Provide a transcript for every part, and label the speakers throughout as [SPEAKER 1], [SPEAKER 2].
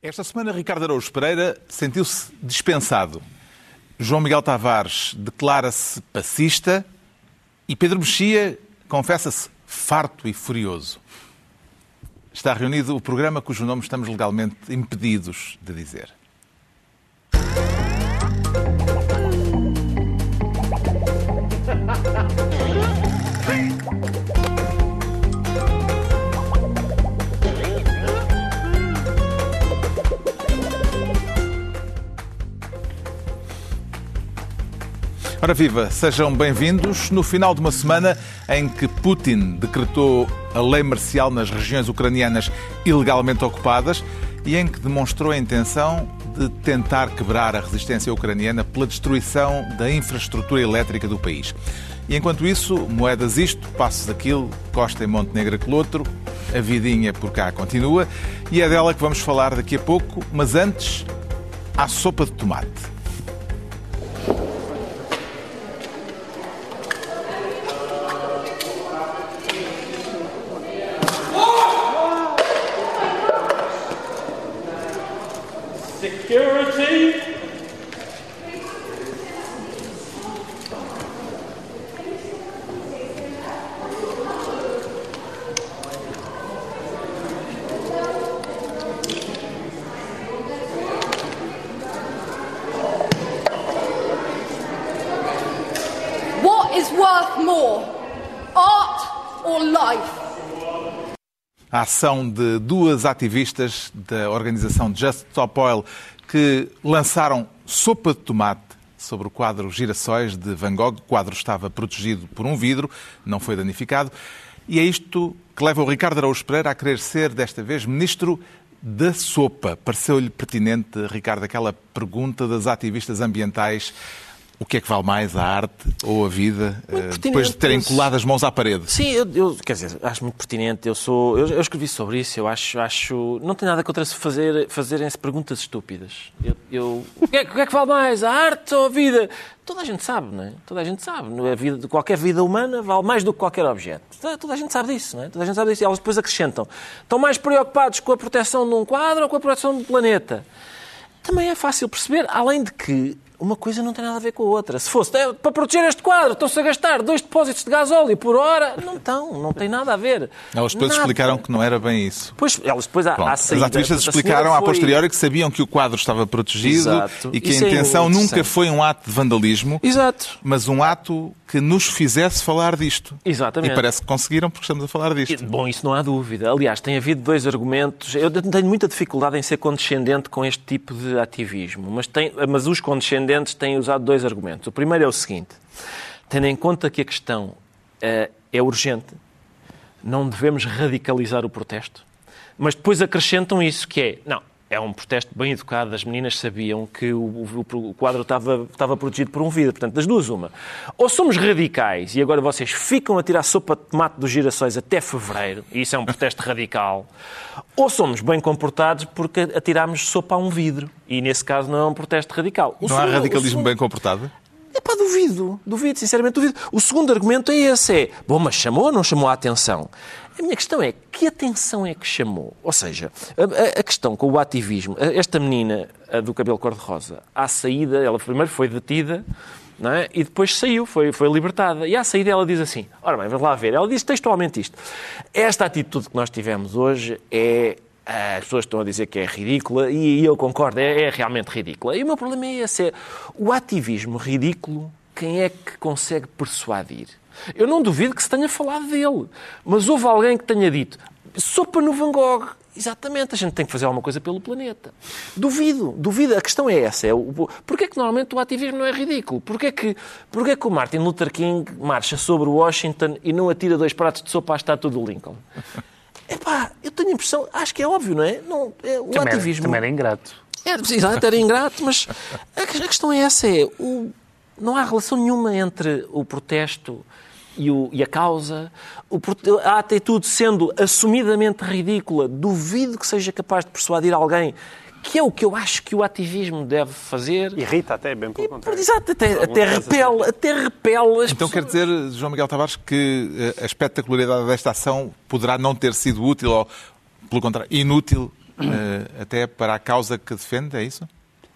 [SPEAKER 1] Esta semana, Ricardo Araújo Pereira sentiu-se dispensado. João Miguel Tavares declara-se passista e Pedro Mexia confessa-se farto e furioso. Está reunido o programa cujo nome estamos legalmente impedidos de dizer. Ora viva, sejam bem-vindos no final de uma semana em que Putin decretou a lei marcial nas regiões ucranianas ilegalmente ocupadas e em que demonstrou a intenção de tentar quebrar a resistência ucraniana pela destruição da infraestrutura elétrica do país. E enquanto isso, moedas isto, passos aquilo, Costa e Montenegro aquele outro, a vidinha por cá continua e é dela que vamos falar daqui a pouco, mas antes, à sopa de tomate.
[SPEAKER 2] Worth more, art or life?
[SPEAKER 1] a ação de duas ativistas da organização Just Stop Oil que lançaram sopa de tomate sobre o quadro Girassóis de Van Gogh. O quadro estava protegido por um vidro, não foi danificado. E é isto que leva o Ricardo Araújo Pereira a querer ser, desta vez, ministro da sopa. Pareceu-lhe pertinente, Ricardo, aquela pergunta das ativistas ambientais o que é que vale mais, a arte ou a vida, eh, depois de terem colado as mãos à parede?
[SPEAKER 3] Sim, eu, eu, quer dizer, acho muito pertinente. Eu sou, eu, eu, escrevi sobre isso. Eu acho, acho, não tem nada contra se fazer, fazerem-se perguntas estúpidas. Eu, eu o, que é, o, que é, que vale mais, a arte ou a vida? Toda a gente sabe, não é? Toda a gente sabe. A vida, qualquer vida humana vale mais do que qualquer objeto. Toda, toda a gente sabe disso, não é? Toda a gente sabe disso. E elas depois acrescentam. Estão mais preocupados com a proteção de um quadro ou com a proteção do planeta? Também é fácil perceber, além de que uma coisa não tem nada a ver com a outra. Se fosse é, para proteger este quadro, estão-se a gastar dois depósitos de gasóleo por hora. Não estão, não tem nada a ver.
[SPEAKER 1] Elas depois
[SPEAKER 3] nada.
[SPEAKER 1] explicaram que não era bem isso.
[SPEAKER 3] Pois, elas depois à, à saída,
[SPEAKER 1] As ativistas explicaram
[SPEAKER 3] foi...
[SPEAKER 1] a posteriori que sabiam que o quadro estava protegido
[SPEAKER 3] Exato.
[SPEAKER 1] e que
[SPEAKER 3] isso
[SPEAKER 1] a intenção
[SPEAKER 3] é
[SPEAKER 1] nunca foi um ato de vandalismo,
[SPEAKER 3] Exato.
[SPEAKER 1] mas um ato que nos fizesse falar disto.
[SPEAKER 3] Exatamente.
[SPEAKER 1] E parece que conseguiram porque estamos a falar disto.
[SPEAKER 3] Bom, isso não há dúvida. Aliás, tem havido dois argumentos. Eu tenho muita dificuldade em ser condescendente com este tipo de ativismo, mas, tem, mas os condescendentes têm usado dois argumentos. O primeiro é o seguinte: tendo em conta que a questão uh, é urgente, não devemos radicalizar o protesto. Mas depois acrescentam isso, que é, não, é um protesto bem educado, as meninas sabiam que o, o, o, quadro estava, estava protegido por um vidro. Portanto, das duas, uma. Ou somos radicais e agora vocês ficam a tirar sopa de tomate dos girassóis até fevereiro, e isso é um protesto radical, ou somos bem comportados porque atirámos sopa a um vidro, e nesse caso não é um protesto radical.
[SPEAKER 1] O não segundo, há radicalismo segundo... bem comportado?
[SPEAKER 3] É pá, duvido, duvido, sinceramente duvido. O segundo argumento é esse, é, bom, mas chamou ou não chamou a atenção? A minha questão é, que atenção é que chamou? Ou seja, a, a questão com o ativismo, esta menina do cabelo cor-de-rosa, à saída, ela primeiro foi detida, é? e depois saiu, foi, foi libertada. E à saída ela diz assim, ora bem, vamos lá ver, ela diz textualmente isto, esta atitude que nós tivemos hoje é as pessoas estão a dizer que é ridícula e eu concordo, é, é, realmente ridícula. E o meu problema é esse: é o ativismo ridículo, quem é que consegue persuadir? Eu não duvido que se tenha falado dele, mas houve alguém que tenha dito sopa no Van Gogh. Exatamente, a gente tem que fazer alguma coisa pelo planeta. Duvido, duvido. A questão é essa. É o, porquê é que normalmente o ativismo não é ridículo? Porquê é que, porquê é que o Martin Luther King marcha sobre Washington e não atira dois pratos de sopa à estátua do Lincoln? Epá, eu tenho a impressão, acho que é óbvio, não é? Não, é o
[SPEAKER 4] também
[SPEAKER 3] ativismo.
[SPEAKER 4] Era, também era ingrato.
[SPEAKER 3] É, exato, era ingrato, mas a, a questão é essa: é, o, não há relação nenhuma entre o protesto e, o, e a causa. O, a atitude sendo assumidamente ridícula, duvido que seja capaz de persuadir alguém que é o que eu acho que o ativismo deve fazer.
[SPEAKER 4] Irrita até, bem pelo contrário.
[SPEAKER 3] Exato, até, até repele, até repele as
[SPEAKER 1] Então
[SPEAKER 3] pessoas.
[SPEAKER 1] quer dizer, João Miguel Tavares, que a espetacularidade desta ação poderá não ter sido útil ou, pelo contrário, inútil uh, até para a causa que defende, é isso?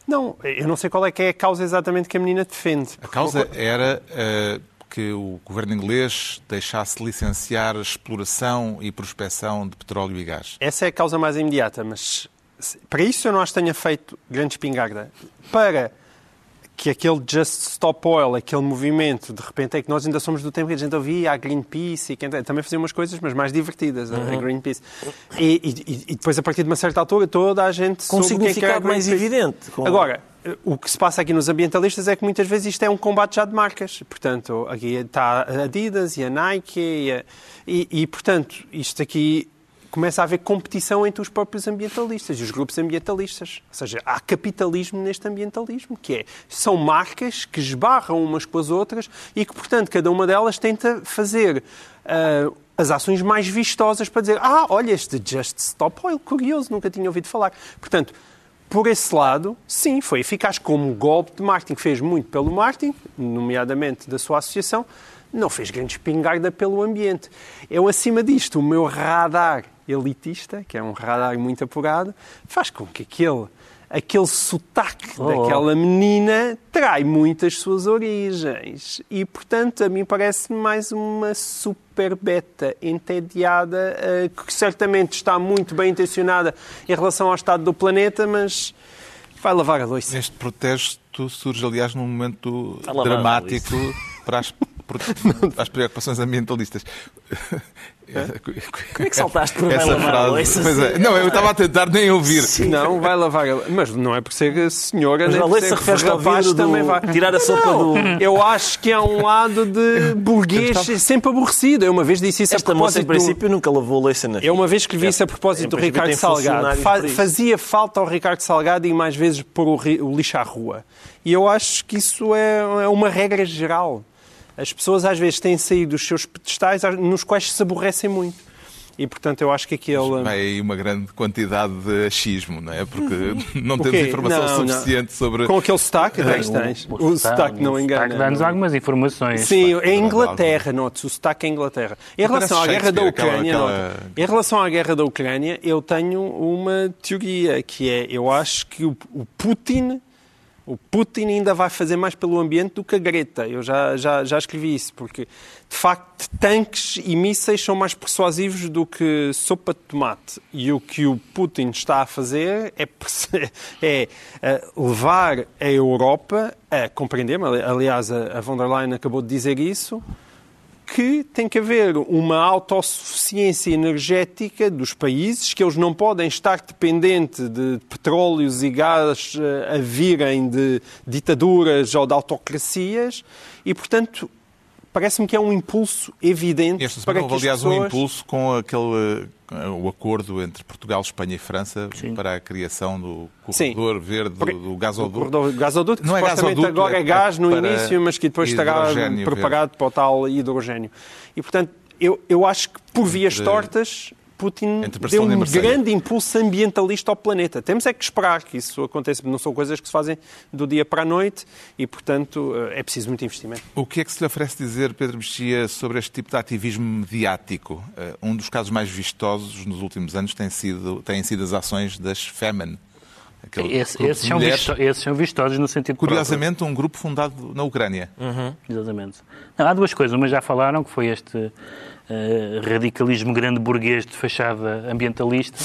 [SPEAKER 4] Não, eu não sei qual é que é a causa exatamente que a menina defende.
[SPEAKER 1] A causa era uh, que o governo inglês deixasse licenciar exploração e prospecção de petróleo e gás.
[SPEAKER 4] Essa é a causa mais imediata, mas para isso eu não acho que tenha feito grande espingarda. Para que aquele Just Stop Oil, aquele movimento, de repente é que nós ainda somos do tempo que a gente ouvia a Greenpeace e quem também fazia umas coisas, mas mais divertidas, uhum. a Greenpeace. E, e, e, depois, a partir de uma certa altura, toda a gente
[SPEAKER 3] Com um significado que é mais evidente.
[SPEAKER 4] Com... Agora, o que se passa aqui nos ambientalistas é que muitas vezes isto é um combate já de marcas. Portanto, aqui está a Adidas e a Nike e, a, e, e portanto, isto aqui começa a haver competição entre os próprios ambientalistas e os grupos ambientalistas. Ou seja, há capitalismo neste ambientalismo, que é, são marcas que esbarram umas com as outras e que, portanto, cada uma delas tenta fazer uh, as ações mais vistosas para dizer ah, olha, este Just Stop Oil, curioso, nunca tinha ouvido falar. Portanto, por esse lado, sim, foi eficaz como golpe de marketing, fez muito pelo marketing, nomeadamente da sua associação, não fez grande espingarda pelo ambiente. Eu, acima disto, o meu radar elitista, que é um radar muito apurado, faz com que aquele, aquele sotaque oh. daquela menina trai muitas suas origens. E, portanto, a mim parece mais uma super beta entediada, eh, que certamente está muito bem intencionada em relação ao estado do planeta, mas vai lavar a louça.
[SPEAKER 1] Este protesto surge, aliás, num momento dramático para as às preocupações ambientalistas.
[SPEAKER 3] Como é que saltaste por Essa frase,
[SPEAKER 1] é. Não, eu estava a tentar nem ouvir.
[SPEAKER 4] Sim. Não, vai lavar. Mas não é por ser senhora, Mas nem por ser
[SPEAKER 3] refere ao vidro também vai. Tirar a sopa não,
[SPEAKER 4] do... Eu acho que há um lado de burguês sempre aborrecido. Eu uma vez disse isso
[SPEAKER 3] Esta
[SPEAKER 4] a propósito...
[SPEAKER 3] Esta moça, em princípio, do... nunca lavou louça na.
[SPEAKER 4] Eu uma vez escrevi isso a propósito do Ricardo Salgado. Fazia falta ao Ricardo Salgado e mais vezes pôr o lixo à rua. E eu acho que isso é, é uma regra geral. As pessoas às vezes têm saído dos seus pedestais nos quais se aborrecem muito. E, portanto, eu acho que aquele...
[SPEAKER 1] Vai aí uma grande quantidade de achismo, não é? Porque não temos informação não, suficiente não. sobre...
[SPEAKER 4] Com aquele sotaque, tens, tens. O, o, o sotaque não engana.
[SPEAKER 5] dá-nos algumas informações.
[SPEAKER 4] Sim, é Inglaterra, note o sotaque é Inglaterra. Em relação à guerra da Ucrânia, aquela... em relação à guerra da Ucrânia, eu tenho uma teoria, que é, eu acho que o, o Putin o Putin ainda vai fazer mais pelo ambiente do que a Greta. Eu já, já, já escrevi isso, porque de facto tanques e mísseis são mais persuasivos do que sopa de tomate. E o que o Putin está a fazer é, é eh, levar a Europa a compreender, aliás, a von der Leyen acabou de dizer isso, que tem que haver uma autossuficiência energética dos países, que eles não podem estar dependentes de petróleos e gás eh, a virem de ditaduras ou de autocracias e, portanto, parece-me que é um impulso evidente
[SPEAKER 1] Esta
[SPEAKER 4] para
[SPEAKER 1] que houve, aliás, pessoas... um impulso com aquele eh, o acordo entre Portugal, Espanha e França Sim. para a criação do corredor Sim. verde do, do gasoduto.
[SPEAKER 4] Do gasoduto, que não é gasoduto, agora é gás no início, mas que depois estará propagado verde. para o tal hidrogênio. E, portanto, eu, eu acho que por vias tortas Putin deu um grande impulso ambientalista ao planeta. Temos é que esperar que isso aconteça. Não são coisas que se fazem do dia para a noite e, portanto, eh, é preciso muito investimento.
[SPEAKER 1] O que é que se lhe oferece dizer, Pedro Mexia, sobre este tipo de ativismo mediático? Eh, um dos casos mais vistosos nos últimos anos tem sido, têm sido as ações das Femen.
[SPEAKER 5] Esse, esses, são visto, esses, são vistosos no sentido
[SPEAKER 1] Curiosamente,
[SPEAKER 5] próprio.
[SPEAKER 1] um grupo fundado na Ucrânia.
[SPEAKER 5] Uhum, exatamente. Não, há duas coisas. Uma já falaram, que foi este radicalismo grande burguês de fachada ambientalista,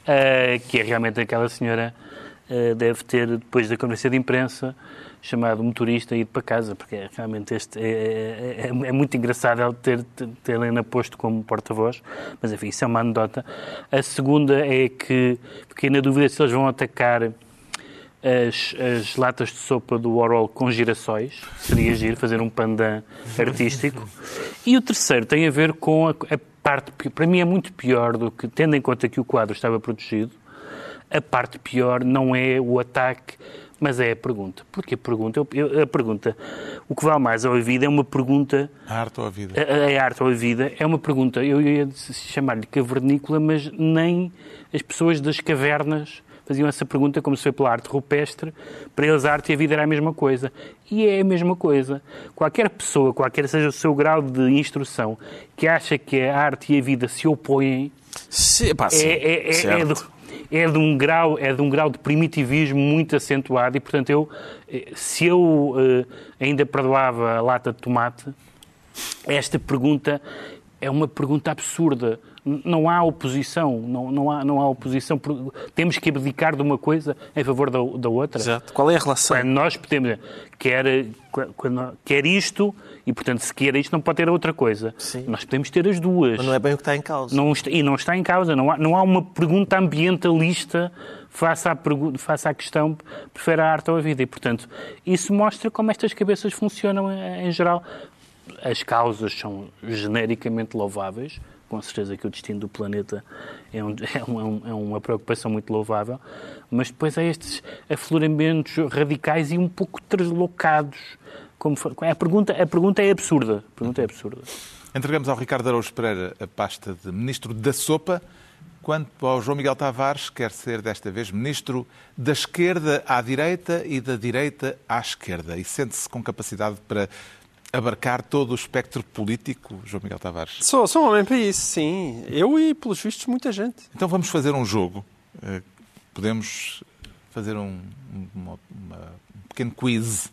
[SPEAKER 5] uh, que é realmente aquela senhora uh, deve ter, depois da conferência de imprensa, chamado motorista e ido para casa, porque é, realmente este é, é, é, é muito engraçado ele ter, ter Helena posto como porta-voz, mas enfim, isso é uma anedota. A segunda é que fiquei na dúvida se eles vão atacar as, as, latas de sopa do Warhol com girassóis, seria giro fazer um pandan artístico. E o terceiro tem a ver com a, a parte, para mim é muito pior do que, tendo em conta que o quadro estava protegido, a parte pior não é o ataque, mas é a pergunta. Porque a pergunta, eu, a pergunta, o que vale mais à vida é uma pergunta...
[SPEAKER 1] A arte ou a vida?
[SPEAKER 5] A, a arte ou a vida é uma pergunta, eu ia chamar-lhe cavernícola, mas nem as pessoas das cavernas faziam essa pergunta como se foi pela arte rupestre, para eles a arte e a vida era a mesma coisa. E é a mesma coisa. Qualquer pessoa, qualquer seja o seu grau de instrução, que acha que a arte e a vida se opõem,
[SPEAKER 3] sim, pá, sim,
[SPEAKER 5] é, é, é, é do, é de um grau, é de um grau de primitivismo muito acentuado e, portanto, eu, eh, se eu eh, ainda perdoava a lata de tomate, esta pergunta é uma pergunta absurda. Não há oposição, não, não, há, não há oposição. Temos que abdicar de uma coisa em favor da, da outra.
[SPEAKER 3] Exato. Qual é a relação?
[SPEAKER 5] Quando nós podemos quer, quando, quer isto e, portanto, se quer isto, não pode ter outra coisa.
[SPEAKER 3] Sim.
[SPEAKER 5] Nós podemos ter as duas.
[SPEAKER 3] Mas não é bem o que está em causa.
[SPEAKER 5] Não e não está em causa. Não há, não há uma pergunta ambientalista face à, pergu- face à questão prefere a arte ou a vida. E, portanto, isso mostra como estas cabeças funcionam em geral. As causas são genericamente louváveis. Com certeza que o destino do planeta é, é um- é um- é uma preocupação muito louvável. Mas depois há estes afloramentos radicais e um pouco deslocados. Como foi- a, pergunta, a pergunta é absurda. A pergunta é absurda.
[SPEAKER 1] Entregamos ao Ricardo Araújo Pereira a pasta de Ministro da Sopa, quanto ao João Miguel Tavares, quer ser desta vez Ministro da esquerda à direita e da direita à esquerda. E sente-se com capacidade para abarcar todo o espectro político, João Miguel Tavares.
[SPEAKER 4] Sou, sou um homem para isso, sim. Eu e, pelos vistos, muita gente.
[SPEAKER 1] Então vamos fazer um jogo. Eh, Podemos fazer um, uma- uma- um pequeno quiz,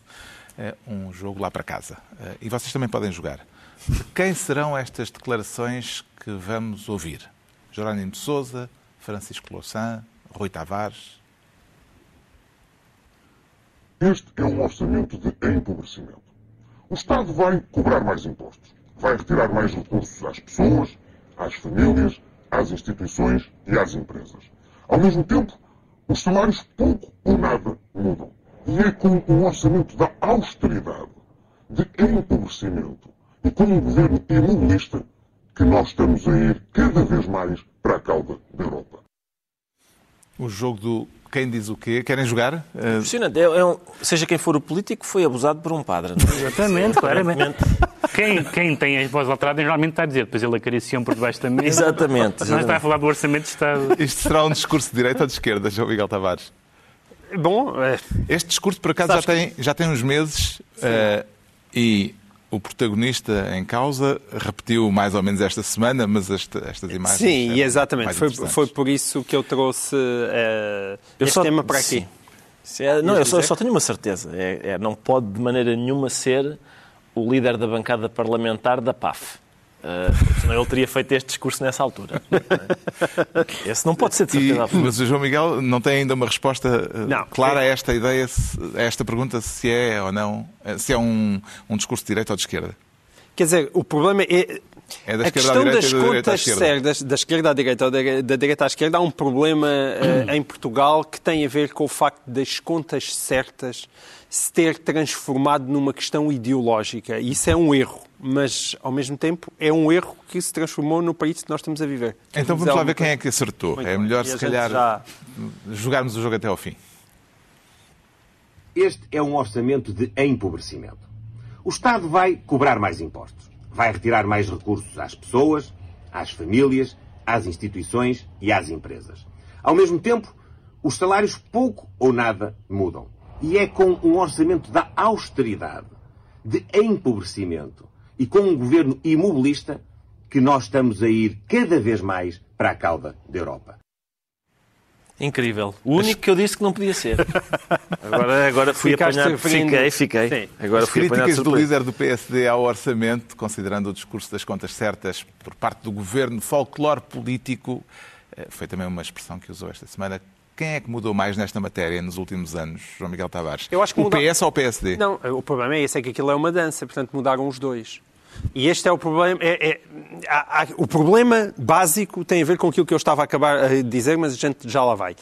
[SPEAKER 1] eh, um jogo lá para casa. Eh, E vocês também podem jogar. De quem serão estas declarações que vamos ouvir? Jerónimo de Sousa, Francisco Louçã, Rui Tavares.
[SPEAKER 6] Este é um orçamento de empobrecimento. O Estado vai cobrar mais impostos, vai retirar mais recursos às pessoas, às famílias, às instituições e às empresas. Ao mesmo tempo, os salários pouco ou nada mudam. E é com um orçamento da austeridade, de empobrecimento e com um governo imobilista que nós estamos a ir cada vez mais para a cauda da Europa.
[SPEAKER 1] O jogo do quem diz o quê. Querem jogar? Eh,
[SPEAKER 3] Impressionante. É, é um- seja quem for o político, foi abusado por um padre. não é?
[SPEAKER 5] Exatamente, claramente. Quem, quem tem a voz alterada normalmente está a dizer, depois ele acaricia por debaixo da mesa.
[SPEAKER 3] Exatamente.
[SPEAKER 5] Mas não está a falar do orçamento de Estado.
[SPEAKER 1] Isto será um discurso de direita ou de esquerda, João Miguel Tavares?
[SPEAKER 4] Bom, é,
[SPEAKER 1] Este discurso, por acaso, já tem, já tem uns meses eh, e o protagonista em causa repetiu mais ou menos esta semana, mas esta- estas imagens.
[SPEAKER 4] sim, e exatamente. Foi, foi por isso que eu trouxe eh,
[SPEAKER 3] Eu
[SPEAKER 4] este
[SPEAKER 3] só-
[SPEAKER 4] tema para aqui.
[SPEAKER 3] sim. Se é- não, eu só, eu só tenho uma certeza. É, é, não pode de maneira nenhuma ser o líder da bancada parlamentar da PAF. Uh, senão ele teria feito este discurso nessa altura. Esse não pode ser de
[SPEAKER 1] E-
[SPEAKER 3] certeza absoluta.
[SPEAKER 1] mas o João Miguel não tem ainda uma resposta eh,
[SPEAKER 4] Não.
[SPEAKER 1] clara a esta ideia, a esta pergunta, se é ou não, eh, se é um, um discurso de direita ou de esquerda.
[SPEAKER 4] Quer dizer, o problema é.
[SPEAKER 1] É da
[SPEAKER 4] a questão das
[SPEAKER 1] e
[SPEAKER 4] contas certas, da esquerda à direita ou da, da direita à esquerda, há um problema eh, em Portugal que tem a ver com o facto das contas certas se ter transformado numa questão ideológica. E Isso é um erro, mas ao mesmo tempo é um erro que se transformou no país que nós estamos a viver.
[SPEAKER 1] Então vamos lá ver quem é que acertou.
[SPEAKER 4] Muito
[SPEAKER 1] é melhor, se calhar,
[SPEAKER 4] já-
[SPEAKER 1] jogarmos o jogo até ao fim.
[SPEAKER 7] Este é um orçamento de empobrecimento. O Estado vai cobrar mais impostos, vai retirar mais recursos às pessoas, às famílias, às instituições e às empresas. Ao mesmo tempo, os salários pouco ou nada mudam. E é com um orçamento da austeridade, de empobrecimento e com um governo imobilista que nós estamos a ir cada vez mais para a cauda da Europa.
[SPEAKER 3] Incrível. O único que eu disse que não podia ser. Agora, agora fui
[SPEAKER 4] Ficaste
[SPEAKER 3] apanhado. Fiquei, fiquei.
[SPEAKER 4] Sim.
[SPEAKER 3] Agora
[SPEAKER 1] As
[SPEAKER 3] fui
[SPEAKER 1] críticas do
[SPEAKER 3] surpresa.
[SPEAKER 1] líder do PSD ao orçamento, considerando o discurso das contas certas por parte do governo, folclore político, eh, foi também uma expressão que usou esta semana. Quem é que mudou mais nesta matéria nos últimos anos, João Miguel Tavares?
[SPEAKER 4] Eu acho que
[SPEAKER 1] o
[SPEAKER 4] muda-
[SPEAKER 1] PS ou o PSD?
[SPEAKER 4] Não, o problema é esse, é que aquilo é uma dança, portanto mudaram os dois. E este é o problema. é- é- há- há- o problema básico tem a ver com aquilo que eu estava a acabar de dizer, mas a gente já lá vai.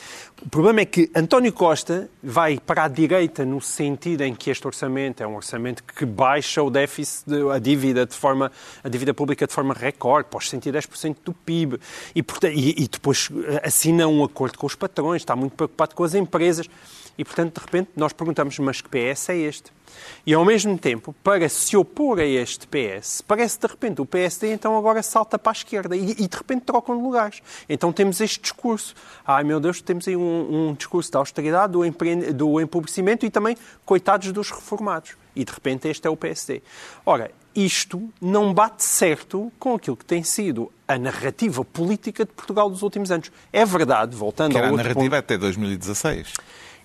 [SPEAKER 4] O problema é que António Costa vai para a direita no sentido em que este orçamento é um orçamento que baixa o déficit, de- a dívida de forma, a dívida pública de forma recorde, os 110% do PIB. E, e- e depois eh, assina um acordo com os patrões, está muito preocupado com as empresas. E, portanto, de repente, nós perguntamos, mas que PS é este? E, ao mesmo tempo, para se opor a este PS, parece, de repente, o PSD, então, agora salta para a esquerda e, e de repente, trocam de lugares. Então, temos este discurso. Ai, meu Deus, temos aí um, um discurso da austeridade, do, empre... do empobrecimento e também, coitados dos reformados. E, de repente, este é o PSD. Ora, isto não bate certo com aquilo que tem sido a narrativa política de Portugal dos últimos anos. É verdade, voltando
[SPEAKER 1] Que
[SPEAKER 4] ao
[SPEAKER 1] era a
[SPEAKER 4] outro
[SPEAKER 1] narrativa
[SPEAKER 4] ponto,
[SPEAKER 1] até 2016.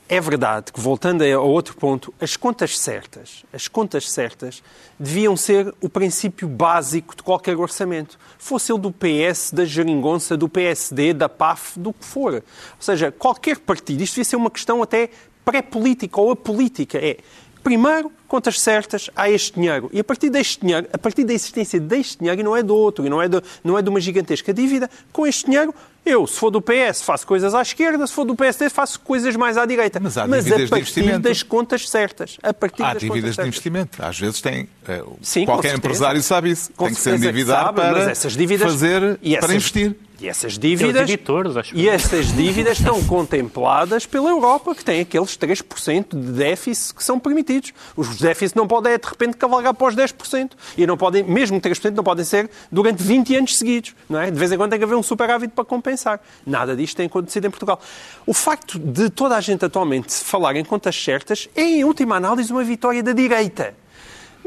[SPEAKER 4] É verdade que, voltando a outro ponto, as contas certas, as contas certas deviam ser o princípio básico de qualquer orçamento. Fosse ele do PS, da Geringonça, do PSD, da PAF, do que for. Ou seja, qualquer partido, isto devia ser uma questão até pré-política ou apolítica. É, primeiro, contas certas, há este dinheiro. E a partir deste dinheiro, a partir da existência deste dinheiro, e não é do outro, e não é de, não é de uma gigantesca dívida, com este dinheiro, eu, se for do PS, faço coisas à esquerda, se for do PSD, faço coisas mais à direita.
[SPEAKER 1] Mas há
[SPEAKER 4] a
[SPEAKER 1] dívidas de
[SPEAKER 4] partir das contas certas. A partir
[SPEAKER 1] Há
[SPEAKER 4] das
[SPEAKER 1] dívidas de investimento. Às vezes tem. eh,
[SPEAKER 4] Sim,
[SPEAKER 1] qualquer empresário sabe isso.
[SPEAKER 4] Com
[SPEAKER 1] tem que se endividar
[SPEAKER 4] sabe, mas
[SPEAKER 1] para fazer,
[SPEAKER 4] essas-
[SPEAKER 1] para investir.
[SPEAKER 4] E essas dívidas,
[SPEAKER 5] editores, acho
[SPEAKER 4] e essas dívidas estão contempladas pela Europa, que tem aqueles 3% de déficit que são permitidos. Os déficits não podem, de repente, cavalgar para os 10%. E não podem, mesmo 3%, não podem ser durante 20 anos seguidos. Não é? De vez em quando tem que haver um superávit para compensar. Nada disto tem acontecido em Portugal. O facto de toda a gente atualmente falar em contas certas é, em última análise, uma vitória da direita.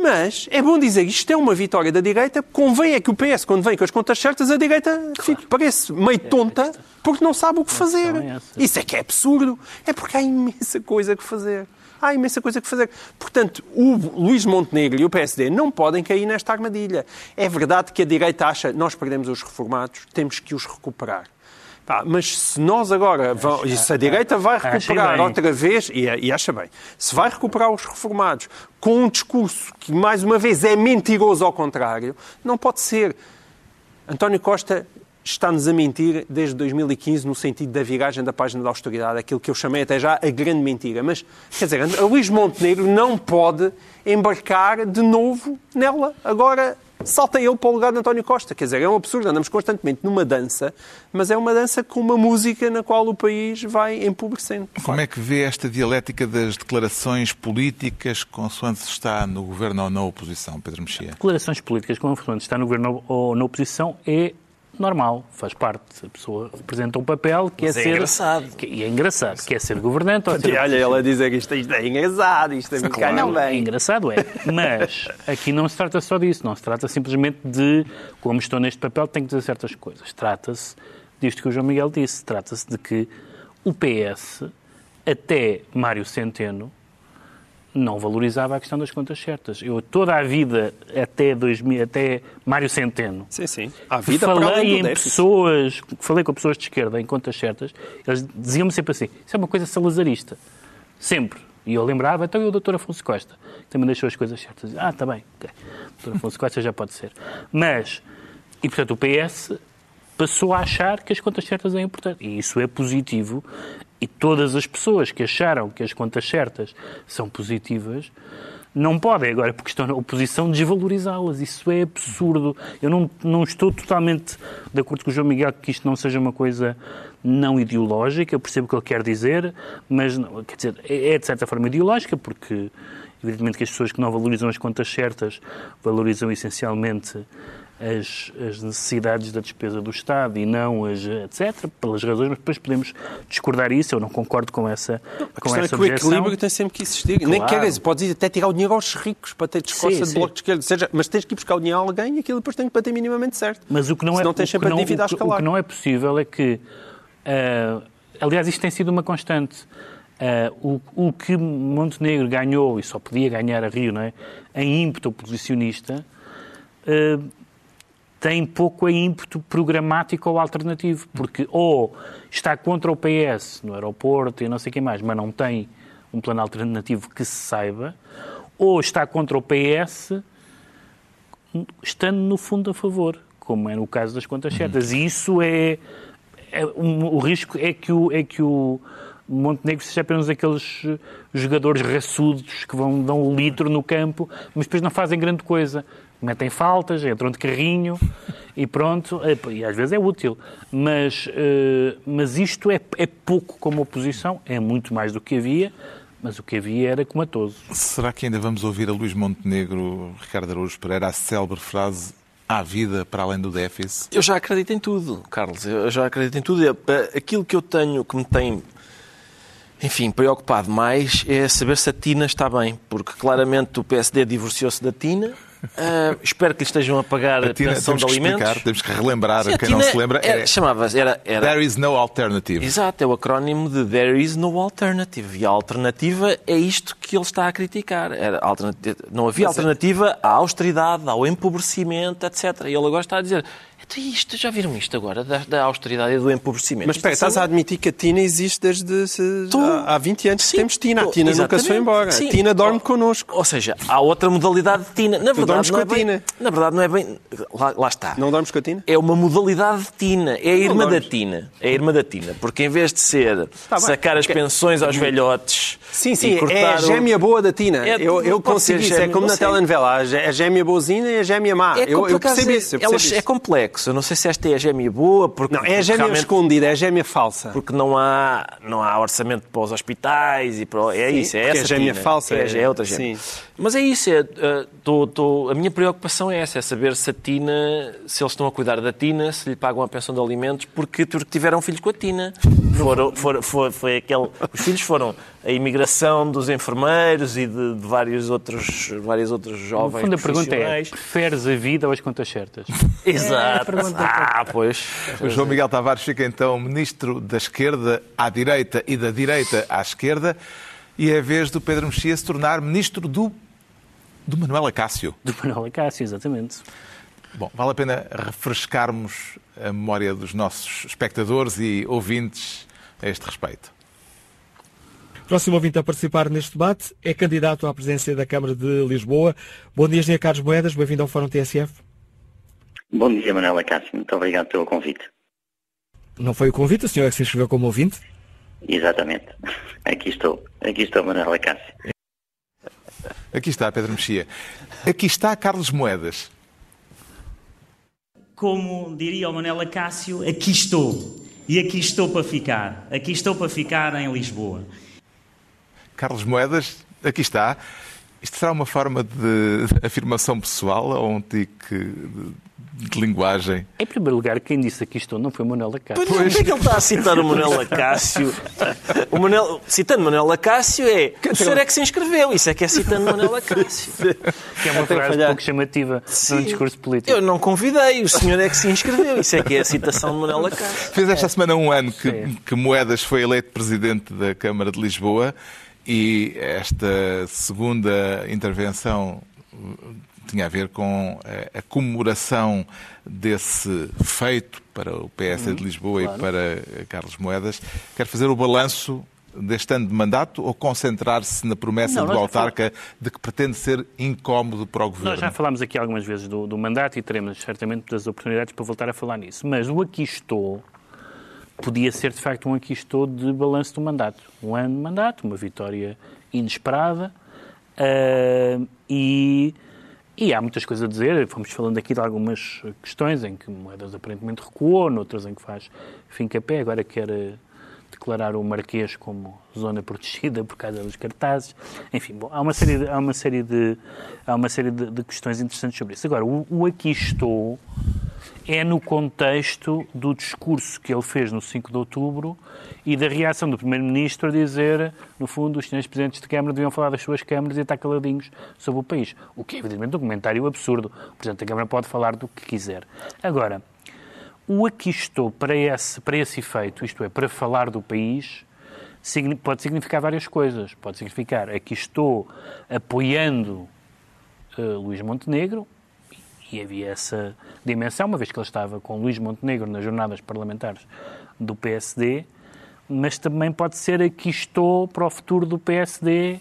[SPEAKER 4] Mas é bom dizer, isto é uma vitória da direita. Convém é que o PS, quando vem com as contas certas, a direita fique, parece meio tonta porque não sabe o que fazer.
[SPEAKER 5] é.
[SPEAKER 4] Isso é que é absurdo. É porque há imensa coisa que fazer. Há imensa coisa que fazer. Portanto, o Luís Montenegro e o PSD não podem cair nesta armadilha. É verdade que a direita acha nós perdemos os reformados, temos que os recuperar. Pá, mas se nós agora, vão, e se a direita vai recuperar outra vez, e, e acha bem, se vai recuperar os reformados com um discurso que, mais uma vez, é mentiroso ao contrário, não pode ser. António Costa está-nos a mentir desde 2015 no sentido da viragem da página da austeridade, aquilo que eu chamei até já a grande mentira. Mas, quer dizer, a Luís Montenegro não pode embarcar de novo nela. Agora salta ele para o lugar de António Costa. Quer dizer, é um absurdo. Andamos constantemente numa dança, mas é uma dança com uma música na qual o país vai empobrecendo.
[SPEAKER 1] Como é que vê esta dialética das declarações políticas consoante se está no governo ou na oposição, Pedro Mexia?
[SPEAKER 5] declarações políticas como portanto, está no governo ou na oposição é normal, faz parte. A pessoa representa um papel que
[SPEAKER 3] Mas
[SPEAKER 5] é
[SPEAKER 3] é
[SPEAKER 5] ser.
[SPEAKER 3] engraçado.
[SPEAKER 5] Que, e é engraçado, que é ser governante. ou ser
[SPEAKER 4] olha, ela a dizer que isto, isto é engraçado, isto é
[SPEAKER 5] Claro,
[SPEAKER 4] calham
[SPEAKER 5] é
[SPEAKER 4] bem.
[SPEAKER 5] engraçado, é. Mas aqui não se trata só disso, não se trata simplesmente de, como estou neste papel, tenho que dizer certas coisas. Trata-se disto que o João Miguel disse, trata-se de que o PS, até Mário Centeno, não valorizava a questão das contas certas. Eu toda a vida, até, 2000, até Mário Centeno,
[SPEAKER 4] Sim, sim. Há vida
[SPEAKER 5] falei em
[SPEAKER 4] déficit.
[SPEAKER 5] pessoas, falei com pessoas de esquerda em contas certas, eles diziam-me sempre assim, isso é uma coisa salazarista. Sempre. E eu lembrava, então e o doutor Afonso Costa, que também deixou as coisas certas. Ah, está bem. ok. O doutor Afonso Costa já pode ser. Mas, e portanto o PS passou a achar que as contas certas é importante. E isso é positivo. E todas as pessoas que acharam que as contas certas são positivas não podem agora, porque estão na oposição, desvalorizá-las. Isso é absurdo. Eu não, não estou totalmente de acordo com o João Miguel que isto não seja uma coisa não ideológica. Eu percebo o que ele quer dizer, mas não, quer dizer, é é de certa forma ideológica, porque evidentemente que as pessoas que não valorizam as contas certas valorizam essencialmente as, as necessidades da despesa do Estado e não as, etc., pelas razões, mas depois podemos discordar isso, eu não concordo com essa,
[SPEAKER 4] A
[SPEAKER 5] com
[SPEAKER 4] é
[SPEAKER 5] essa
[SPEAKER 4] que o equilíbrio tem sempre que existir. Nem
[SPEAKER 5] Claro.
[SPEAKER 4] queres, podes ir até tirar o dinheiro aos ricos para ter descosta de bloco de esquerda. Seja, mas tens que ir buscar o dinheiro a alguém e aquilo depois tem que bater minimamente certo.
[SPEAKER 5] Mas o que não é,
[SPEAKER 4] Senão
[SPEAKER 5] o
[SPEAKER 4] tens
[SPEAKER 5] que
[SPEAKER 4] a
[SPEAKER 5] não-
[SPEAKER 4] dívida a
[SPEAKER 5] o que-
[SPEAKER 4] escalar.
[SPEAKER 5] O que não é possível é que, ah, aliás, isto tem sido uma constante. Ah, o, o que Montenegro ganhou, e só podia ganhar a Rio, não é? em ímpeto oposicionista, ah, tem pouco ímpeto programático ou alternativo, porque ou está contra o PS no aeroporto e não sei o que mais, mas não tem um plano alternativo que se saiba, ou está contra o PS estando no fundo a favor, como é no caso das contas certas. E isso é, é um- o risco é que o, é que o Montenegro seja apenas aqueles jogadores raçudos que vão dão o litro no campo, mas depois não fazem grande coisa. Metem faltas, entram de carrinho e pronto. E, e às vezes é útil. Mas, eh, mas isto é, é pouco como oposição, é muito mais do que havia, mas o que havia era comatoso.
[SPEAKER 1] Será que ainda vamos ouvir a Luís Montenegro, Ricardo Araújo Pereira, a célebre frase há vida para além do déficit?
[SPEAKER 3] Eu já acredito em tudo, Carlos. Eu já acredito em tudo. Eh, Aquilo que eu tenho, que me tem, enfim, preocupado mais é saber se a Tina está bem. Porque claramente o PSD divorciou-se da Tina Ah, espero que lhe estejam a pagar a,
[SPEAKER 1] Tina,
[SPEAKER 3] pensão
[SPEAKER 1] temos
[SPEAKER 3] de
[SPEAKER 1] que
[SPEAKER 3] alimentos.
[SPEAKER 1] explicar, temos que relembrar
[SPEAKER 3] Sim,
[SPEAKER 1] a quem não se lembra.
[SPEAKER 3] era-
[SPEAKER 1] é-
[SPEAKER 3] Chamava-se, era, era,
[SPEAKER 1] There is no alternative.
[SPEAKER 3] Exato, é o acrónimo de There is no alternative. E a alternativa é isto que ele está a criticar. Era não havia alternativa à austeridade, ao empobrecimento, etc. E ele agora está a dizer. "Então isto, já viram isto agora, da, da austeridade e do empobrecimento?
[SPEAKER 4] Mas espera,
[SPEAKER 3] Isto
[SPEAKER 4] estás a admitir que a Tina existe desde se-
[SPEAKER 3] Tô.
[SPEAKER 4] há, há 20 anos que
[SPEAKER 3] Sim,
[SPEAKER 4] temos Tina.
[SPEAKER 3] tô.
[SPEAKER 4] A Tina nunca se foi
[SPEAKER 3] Exatamente.
[SPEAKER 4] embora.
[SPEAKER 3] Sim.
[SPEAKER 4] A Tina dorme connosco.
[SPEAKER 3] Ou seja, há outra modalidade de Tina. Na verdade, não é
[SPEAKER 4] com a
[SPEAKER 3] bem,
[SPEAKER 4] Tina.
[SPEAKER 3] Na verdade, não é bem. Lá, lá está.
[SPEAKER 4] Não dormes com a Tina?
[SPEAKER 3] É uma modalidade de Tina. É a irmã da. Tina. É a irmã da Tina. Porque em vez de ser
[SPEAKER 4] Tá bem.
[SPEAKER 3] sacar as pensões aos velhotes.
[SPEAKER 4] Sim, sim, é a
[SPEAKER 3] o-
[SPEAKER 4] gêmea boa da Tina.
[SPEAKER 3] É,
[SPEAKER 4] eu eu consigo isso. É como na telenovela. A gêmea boazinha e a gêmea má.
[SPEAKER 3] É,
[SPEAKER 4] eu, eu percebo isso. Eu percebo
[SPEAKER 3] elas-
[SPEAKER 4] isso.
[SPEAKER 3] é complexo. Eu não sei se esta é a gêmea boa, porque
[SPEAKER 4] Não, é a gêmea escondida, é a gêmea falsa.
[SPEAKER 3] porque não há, não há orçamento para os hospitais e para, é
[SPEAKER 4] Sim,
[SPEAKER 3] isso, é
[SPEAKER 4] porque
[SPEAKER 3] essa
[SPEAKER 4] a gêmea
[SPEAKER 3] Tina.
[SPEAKER 4] falsa
[SPEAKER 3] é,
[SPEAKER 4] é-
[SPEAKER 3] é outra gêmea.
[SPEAKER 4] sim.
[SPEAKER 3] Mas é isso, é, uh, tô- tô- a minha preocupação é essa, é saber se a Tina, se eles estão a cuidar da Tina, se lhe pagam a pensão de alimentos, porque, tiveram filhos com a Tina. Foram, foram, foi, foi aquele, os filhos foram a imigração dos enfermeiros e de, de vários outros, vários outros
[SPEAKER 5] No
[SPEAKER 3] jovens
[SPEAKER 5] fundo, a pergunta é: preferes a vida ou as contas certas?
[SPEAKER 3] Exato. Ah, pois.
[SPEAKER 1] O João Miguel Tavares fica então ministro da esquerda à direita e da direita à esquerda e é a vez do Pedro Mexia se tornar ministro do, do Manuel Acácio.
[SPEAKER 5] Do Manuel Acácio, exatamente.
[SPEAKER 1] Bom, vale a pena refrescarmos a memória dos nossos espectadores e ouvintes a este respeito.
[SPEAKER 8] Próximo ouvinte a participar neste debate é candidato à presidência da Câmara de Lisboa. Bom dia, Engenheiro Carlos Moedas. Bem-vindo ao Fórum TSF.
[SPEAKER 9] Bom dia, Manuela Cássio. Muito obrigado pelo convite.
[SPEAKER 8] Não foi o convite, o senhor é que se inscreveu como ouvinte.
[SPEAKER 9] Exatamente. Aqui estou. Aqui estou, Manuela Cássio.
[SPEAKER 1] Aqui está Pedro Mexia. Aqui está Carlos Moedas.
[SPEAKER 10] Como diria o Manela Cássio, aqui estou. E aqui estou para ficar. Aqui estou para ficar em Lisboa.
[SPEAKER 1] Carlos Moedas, aqui está. Isto será uma forma de afirmação pessoal ou um tique de, de linguagem?
[SPEAKER 5] Em primeiro lugar, quem disse aqui estou não foi o Manuel Acácio.
[SPEAKER 3] Pois, é que ele está a citar o Manuel Lacácio? O Manuel, citando Manuel Lacácio é o senhor é que se inscreveu. Isso é que é citando Manuel Lacácio.
[SPEAKER 5] Que é uma frase
[SPEAKER 4] falhar.
[SPEAKER 5] pouco chamativa num discurso político.
[SPEAKER 3] Eu não convidei, o senhor é que se inscreveu. Isso é que é a citação de Manuel Lacácio.
[SPEAKER 1] Fez esta semana um ano que,
[SPEAKER 5] Sim.
[SPEAKER 1] que Moedas foi eleito presidente da Câmara de Lisboa e esta segunda intervenção uh, tinha a ver com eh, a comemoração desse feito para o PS de Lisboa e para eh, Carlos Moedas. Quer fazer o balanço deste ano de mandato ou concentrar-se na promessa
[SPEAKER 5] Não,
[SPEAKER 1] do autarca de que pretende ser incómodo para o governo?
[SPEAKER 5] Nós já falámos aqui algumas vezes do, do mandato e teremos certamente das oportunidades para voltar a falar nisso. Mas o aqui estou podia ser de facto um aqui estou de balanço do mandato. Um ano de mandato, uma vitória inesperada ah, e, e há muitas coisas a dizer. Fomos falando aqui de algumas questões em que Moedas aparentemente recuou, noutras em que faz fim-capé, agora quer eh, declarar o Marquês como zona protegida por causa dos cartazes. Enfim, bom, há uma série de, há uma série de, há uma série de, de questões interessantes sobre isso. Agora, o, o aqui estou é no contexto do discurso que ele fez no 5 de outubro e da reação do Primeiro-Ministro a dizer, no fundo, os senhores Presidentes de Câmara deviam falar das suas câmaras e estar caladinhos sobre o país. O que é, evidentemente, um comentário absurdo. O Presidente da Câmara pode falar do que quiser. Agora, o aqui estou para esse, para esse efeito, isto é, para falar do país, pode significar várias coisas. Pode significar aqui estou apoiando eh, Luís Montenegro, e havia essa dimensão, uma vez que ele estava com Luís Montenegro nas jornadas parlamentares do PSD, mas também pode ser aqui estou para o futuro do PSD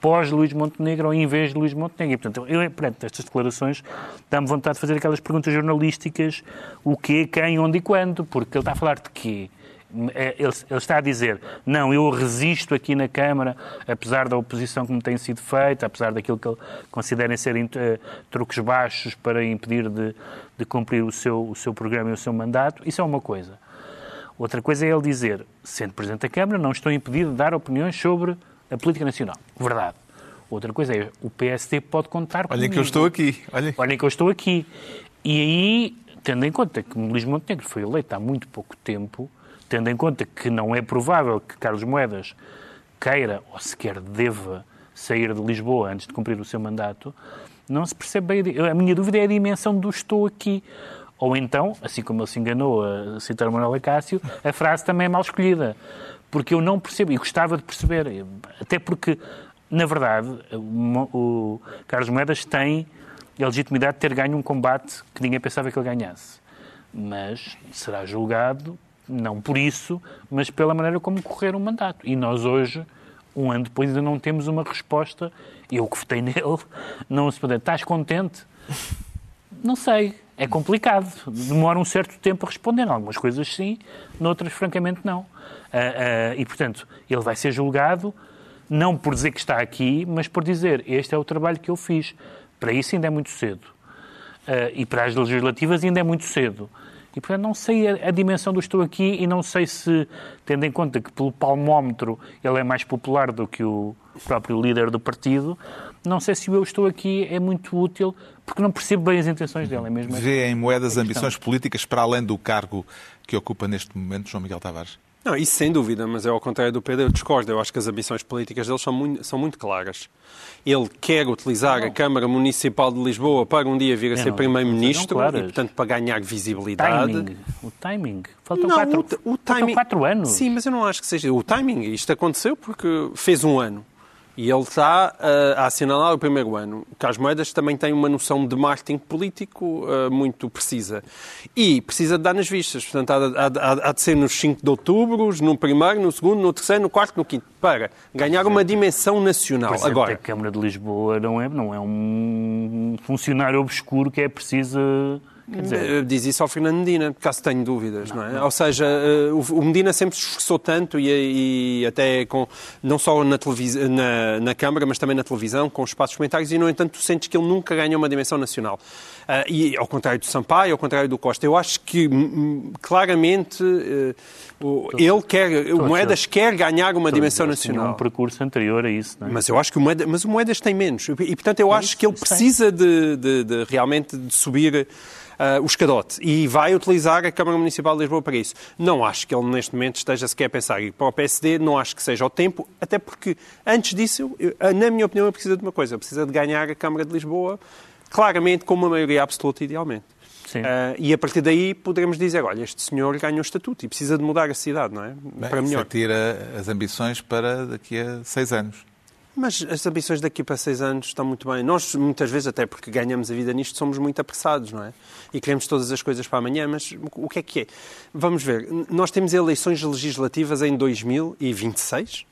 [SPEAKER 5] pós Luís Montenegro ou em vez de Luís Montenegro. E, portanto, eu, perante estas declarações, dá-me vontade de fazer aquelas perguntas jornalísticas, o quê, quem, onde e quando, porque ele está a falar de quê? É, Ele, ele está a dizer, não, eu resisto aqui na Câmara, apesar da oposição que me tem sido feita, apesar daquilo que ele considera serem eh, truques baixos para impedir de, de cumprir o seu, o seu programa e o seu mandato. Isso é uma coisa. Outra coisa é ele dizer, sendo Presidente da Câmara, não estou impedido de dar opiniões sobre a política nacional. Verdade. Outra coisa é, o PSD pode contar comigo.
[SPEAKER 1] Olhem que eu estou aqui. Olhem.
[SPEAKER 5] Olhem que eu estou aqui. E aí, tendo em conta que Luís Montenegro foi eleito há muito pouco tempo, tendo em conta que não é provável que Carlos Moedas queira ou sequer deva sair de Lisboa antes de cumprir o seu mandato, Não se percebe bem. a minha dúvida é a dimensão do estou aqui. Ou então, assim como ele se enganou a citar Manuela Cássio, a frase também é mal escolhida. Porque eu não percebo, e gostava de perceber. Até porque, na verdade, o Carlos Moedas tem a legitimidade de ter ganho um combate que ninguém pensava que ele ganhasse. Mas será julgado, não por isso, mas pela maneira como correr o mandato. E nós hoje, um ano depois, ainda não temos uma resposta. Eu que votei nele, não se pode. Estás contente? Não sei. É complicado. Demora um certo tempo a responder. Em algumas coisas sim, noutras, francamente, não. Ah, ah, e, portanto, ele vai ser julgado não por dizer que está aqui, mas por dizer este é o trabalho que eu fiz. Para isso ainda é muito cedo. Ah, e para as legislativas ainda é muito cedo. E, portanto, não sei a, a dimensão do estou aqui e não sei se, tendo em conta que pelo palmómetro ele é mais popular do que o próprio líder do partido, não sei se o eu estou aqui é muito útil, porque não percebo bem as intenções dele. É mesmo
[SPEAKER 1] Vê em moedas ambições políticas para além do cargo que ocupa neste momento João Miguel Tavares?
[SPEAKER 4] Não, isso sem dúvida, mas é ao contrário do Pedro, eu discordo. Eu acho que as ambições políticas dele são muito, são muito claras. Ele quer utilizar a Câmara Municipal de Lisboa para um dia vir a ser
[SPEAKER 5] não,
[SPEAKER 4] Primeiro-Ministro e, portanto, para ganhar visibilidade.
[SPEAKER 5] Timing. O timing. Faltam,
[SPEAKER 4] Não,
[SPEAKER 5] quatro,
[SPEAKER 4] o, o
[SPEAKER 5] faltam
[SPEAKER 4] timing...
[SPEAKER 5] quatro anos.
[SPEAKER 4] Sim, mas eu não acho que seja. O timing, isto aconteceu porque fez um ano. E ele está uh, a assinalar o primeiro ano. O Carlos Moedas também tem uma noção de marketing político uh, muito precisa. E precisa de dar nas vistas. Portanto, há, de- há há de- ser nos 5 de outubro, no primeiro, no segundo, no terceiro, no quarto, no quinto. Para ganhar uma dimensão nacional.
[SPEAKER 5] Presidente
[SPEAKER 4] Agora,
[SPEAKER 5] da Câmara de Lisboa não é, não é um funcionário obscuro que é preciso. Dizer,
[SPEAKER 4] Diz isso ao Fernando Medina, caso tenho dúvidas, não, é? Ou seja, eh, o Medina sempre se esforçou tanto e, e até com, não só na, na, na Câmara, mas também na televisão, com os espaços comentários, e no entanto tu sentes que ele nunca ganha uma dimensão nacional. Ah, e ao contrário do Sampaio, ao contrário do Costa, eu acho que hum, hum, claramente eh, o- ele quer, o Moedas quer ganhar uma dimensão nacional.
[SPEAKER 5] um percurso anterior a isso, não é?
[SPEAKER 4] Mas eu acho que o Moedas, mas o Moedas tem menos. E, portanto, eu acho que ele precisa de, de- de realmente de subir ah, o escadote. E vai utilizar a Câmara Municipal de Lisboa para isso. Não acho que ele, neste momento, esteja sequer a pensar ir para o PSD. Não acho que seja o tempo. Até porque, antes disso, eu- na minha opinião, ele precisa de uma coisa. Ele precisa de ganhar a Câmara de Lisboa, claramente, com uma maioria absoluta, idealmente.
[SPEAKER 5] Sim.
[SPEAKER 4] Ah, e a partir daí poderemos dizer, olha, este senhor ganhou o estatuto e precisa de mudar a cidade, não é?
[SPEAKER 1] Bem,
[SPEAKER 4] para
[SPEAKER 1] isso
[SPEAKER 4] melhor.
[SPEAKER 1] tira as ambições para daqui a seis anos.
[SPEAKER 4] Mas as ambições daqui para seis anos estão muito bem. Nós, muitas vezes, até porque ganhamos a vida nisto, somos muito apressados, não é? E queremos todas as coisas para amanhã, mas o que é que é? Vamos ver. Nós temos eleições legislativas em 2026,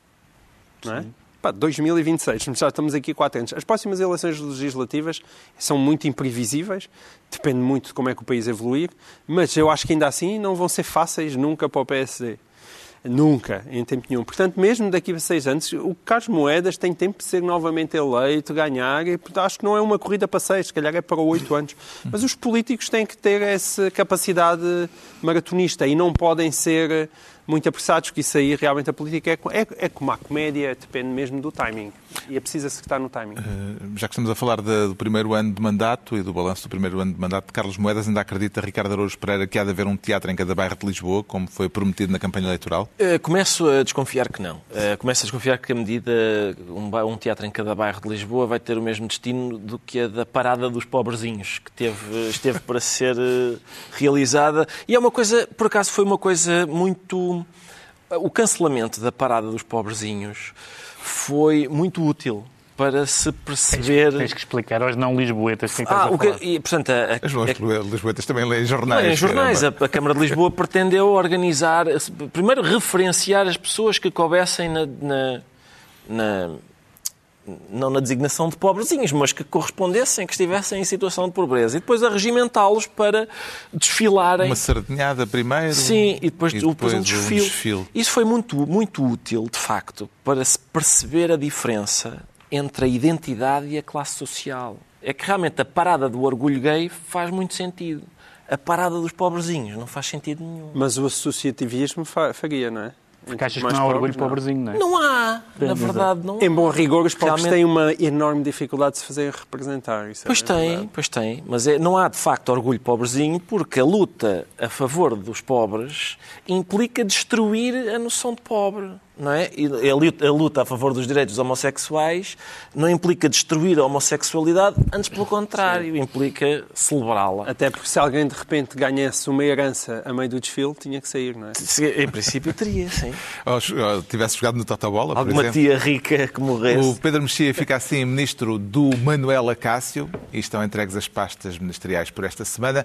[SPEAKER 4] não é? Pá, 2026, já estamos aqui há quatro anos. As próximas eleições legislativas são muito imprevisíveis, depende muito de como é que o país evoluir, mas eu acho que ainda assim não vão ser fáceis nunca para o PSD. Nunca, em tempo nenhum. Portanto, mesmo daqui a seis anos, o Carlos Moedas tem tempo de ser novamente eleito, ganhar, e acho que não é uma corrida para seis, se calhar é para oito anos. Mas os políticos têm que ter essa capacidade maratonista e não podem ser muito apressados, que isso aí realmente a política é, é, é como a comédia, depende mesmo do timing. E é preciso acertar no timing.
[SPEAKER 1] Eh, Já que estamos a falar de- do primeiro ano de mandato e do balanço do primeiro ano de mandato de Carlos Moedas, ainda acredita Ricardo Araújo Pereira que há de haver um teatro em cada bairro de Lisboa, como foi prometido na campanha eleitoral?
[SPEAKER 3] Uh, Começo a desconfiar que não. Uh, Começo a desconfiar que a medida, um, um teatro em cada bairro de Lisboa vai ter o mesmo destino do que a da parada dos pobrezinhos, que teve, esteve para ser uh, realizada. E é uma coisa, por acaso, foi uma coisa muito. O cancelamento da parada dos pobrezinhos foi muito útil para se perceber.
[SPEAKER 5] Tens que explicar aos não lisboetas
[SPEAKER 3] Ah,
[SPEAKER 5] a
[SPEAKER 3] o que,
[SPEAKER 5] falar.
[SPEAKER 3] e, portanto, a, a,
[SPEAKER 1] As Lisboetas Lisboetas também leem jornais.
[SPEAKER 3] Bem, em jornais, a, a Câmara de Lisboa pretendeu organizar, primeiro referenciar as pessoas que coubessem na, na- na- não na designação de pobrezinhos, mas que correspondessem, que estivessem em situação de pobreza, e depois arregimentá-los para desfilarem.
[SPEAKER 1] Uma sardinhada primeiro.
[SPEAKER 3] Sim, e depois,
[SPEAKER 1] e
[SPEAKER 3] depois um
[SPEAKER 1] um
[SPEAKER 3] desfile.
[SPEAKER 1] desfile.
[SPEAKER 3] Isso foi muito, muito útil, de facto, para se perceber a diferença entre a identidade e a classe social. É que realmente a parada do orgulho gay faz muito sentido. A parada dos pobrezinhos não faz sentido nenhum.
[SPEAKER 4] Mas o associativismo fa- faria, não é?
[SPEAKER 5] Porque achas que não há orgulho
[SPEAKER 4] pobres,
[SPEAKER 5] pobrezinho, não é?
[SPEAKER 3] Não há, na verdade, não há.
[SPEAKER 4] Em bom rigor, os pobres
[SPEAKER 3] Realmente-
[SPEAKER 4] têm uma enorme dificuldade de se fazerem representar. Isso é
[SPEAKER 3] Pois tem,
[SPEAKER 4] verdade.
[SPEAKER 3] pois tem. Mas é- não há, de facto, orgulho pobrezinho porque a luta a favor dos pobres implica destruir a noção de pobre. Não é? E a luta- a favor dos direitos homossexuais não implica destruir a homossexualidade, antes pelo contrário, implica celebrá-la.
[SPEAKER 4] Até porque se alguém de repente ganhasse uma herança a meio do desfile, tinha que sair, não é?
[SPEAKER 3] Se- Em princípio teria, sim.
[SPEAKER 1] Ou, ou tivesse jogado no Totobola, por
[SPEAKER 3] Alguma
[SPEAKER 1] exemplo.
[SPEAKER 3] tia rica que morresse.
[SPEAKER 1] O Pedro Mexia fica assim ministro do Manuel Acácio e estão entregues as pastas ministeriais por esta semana.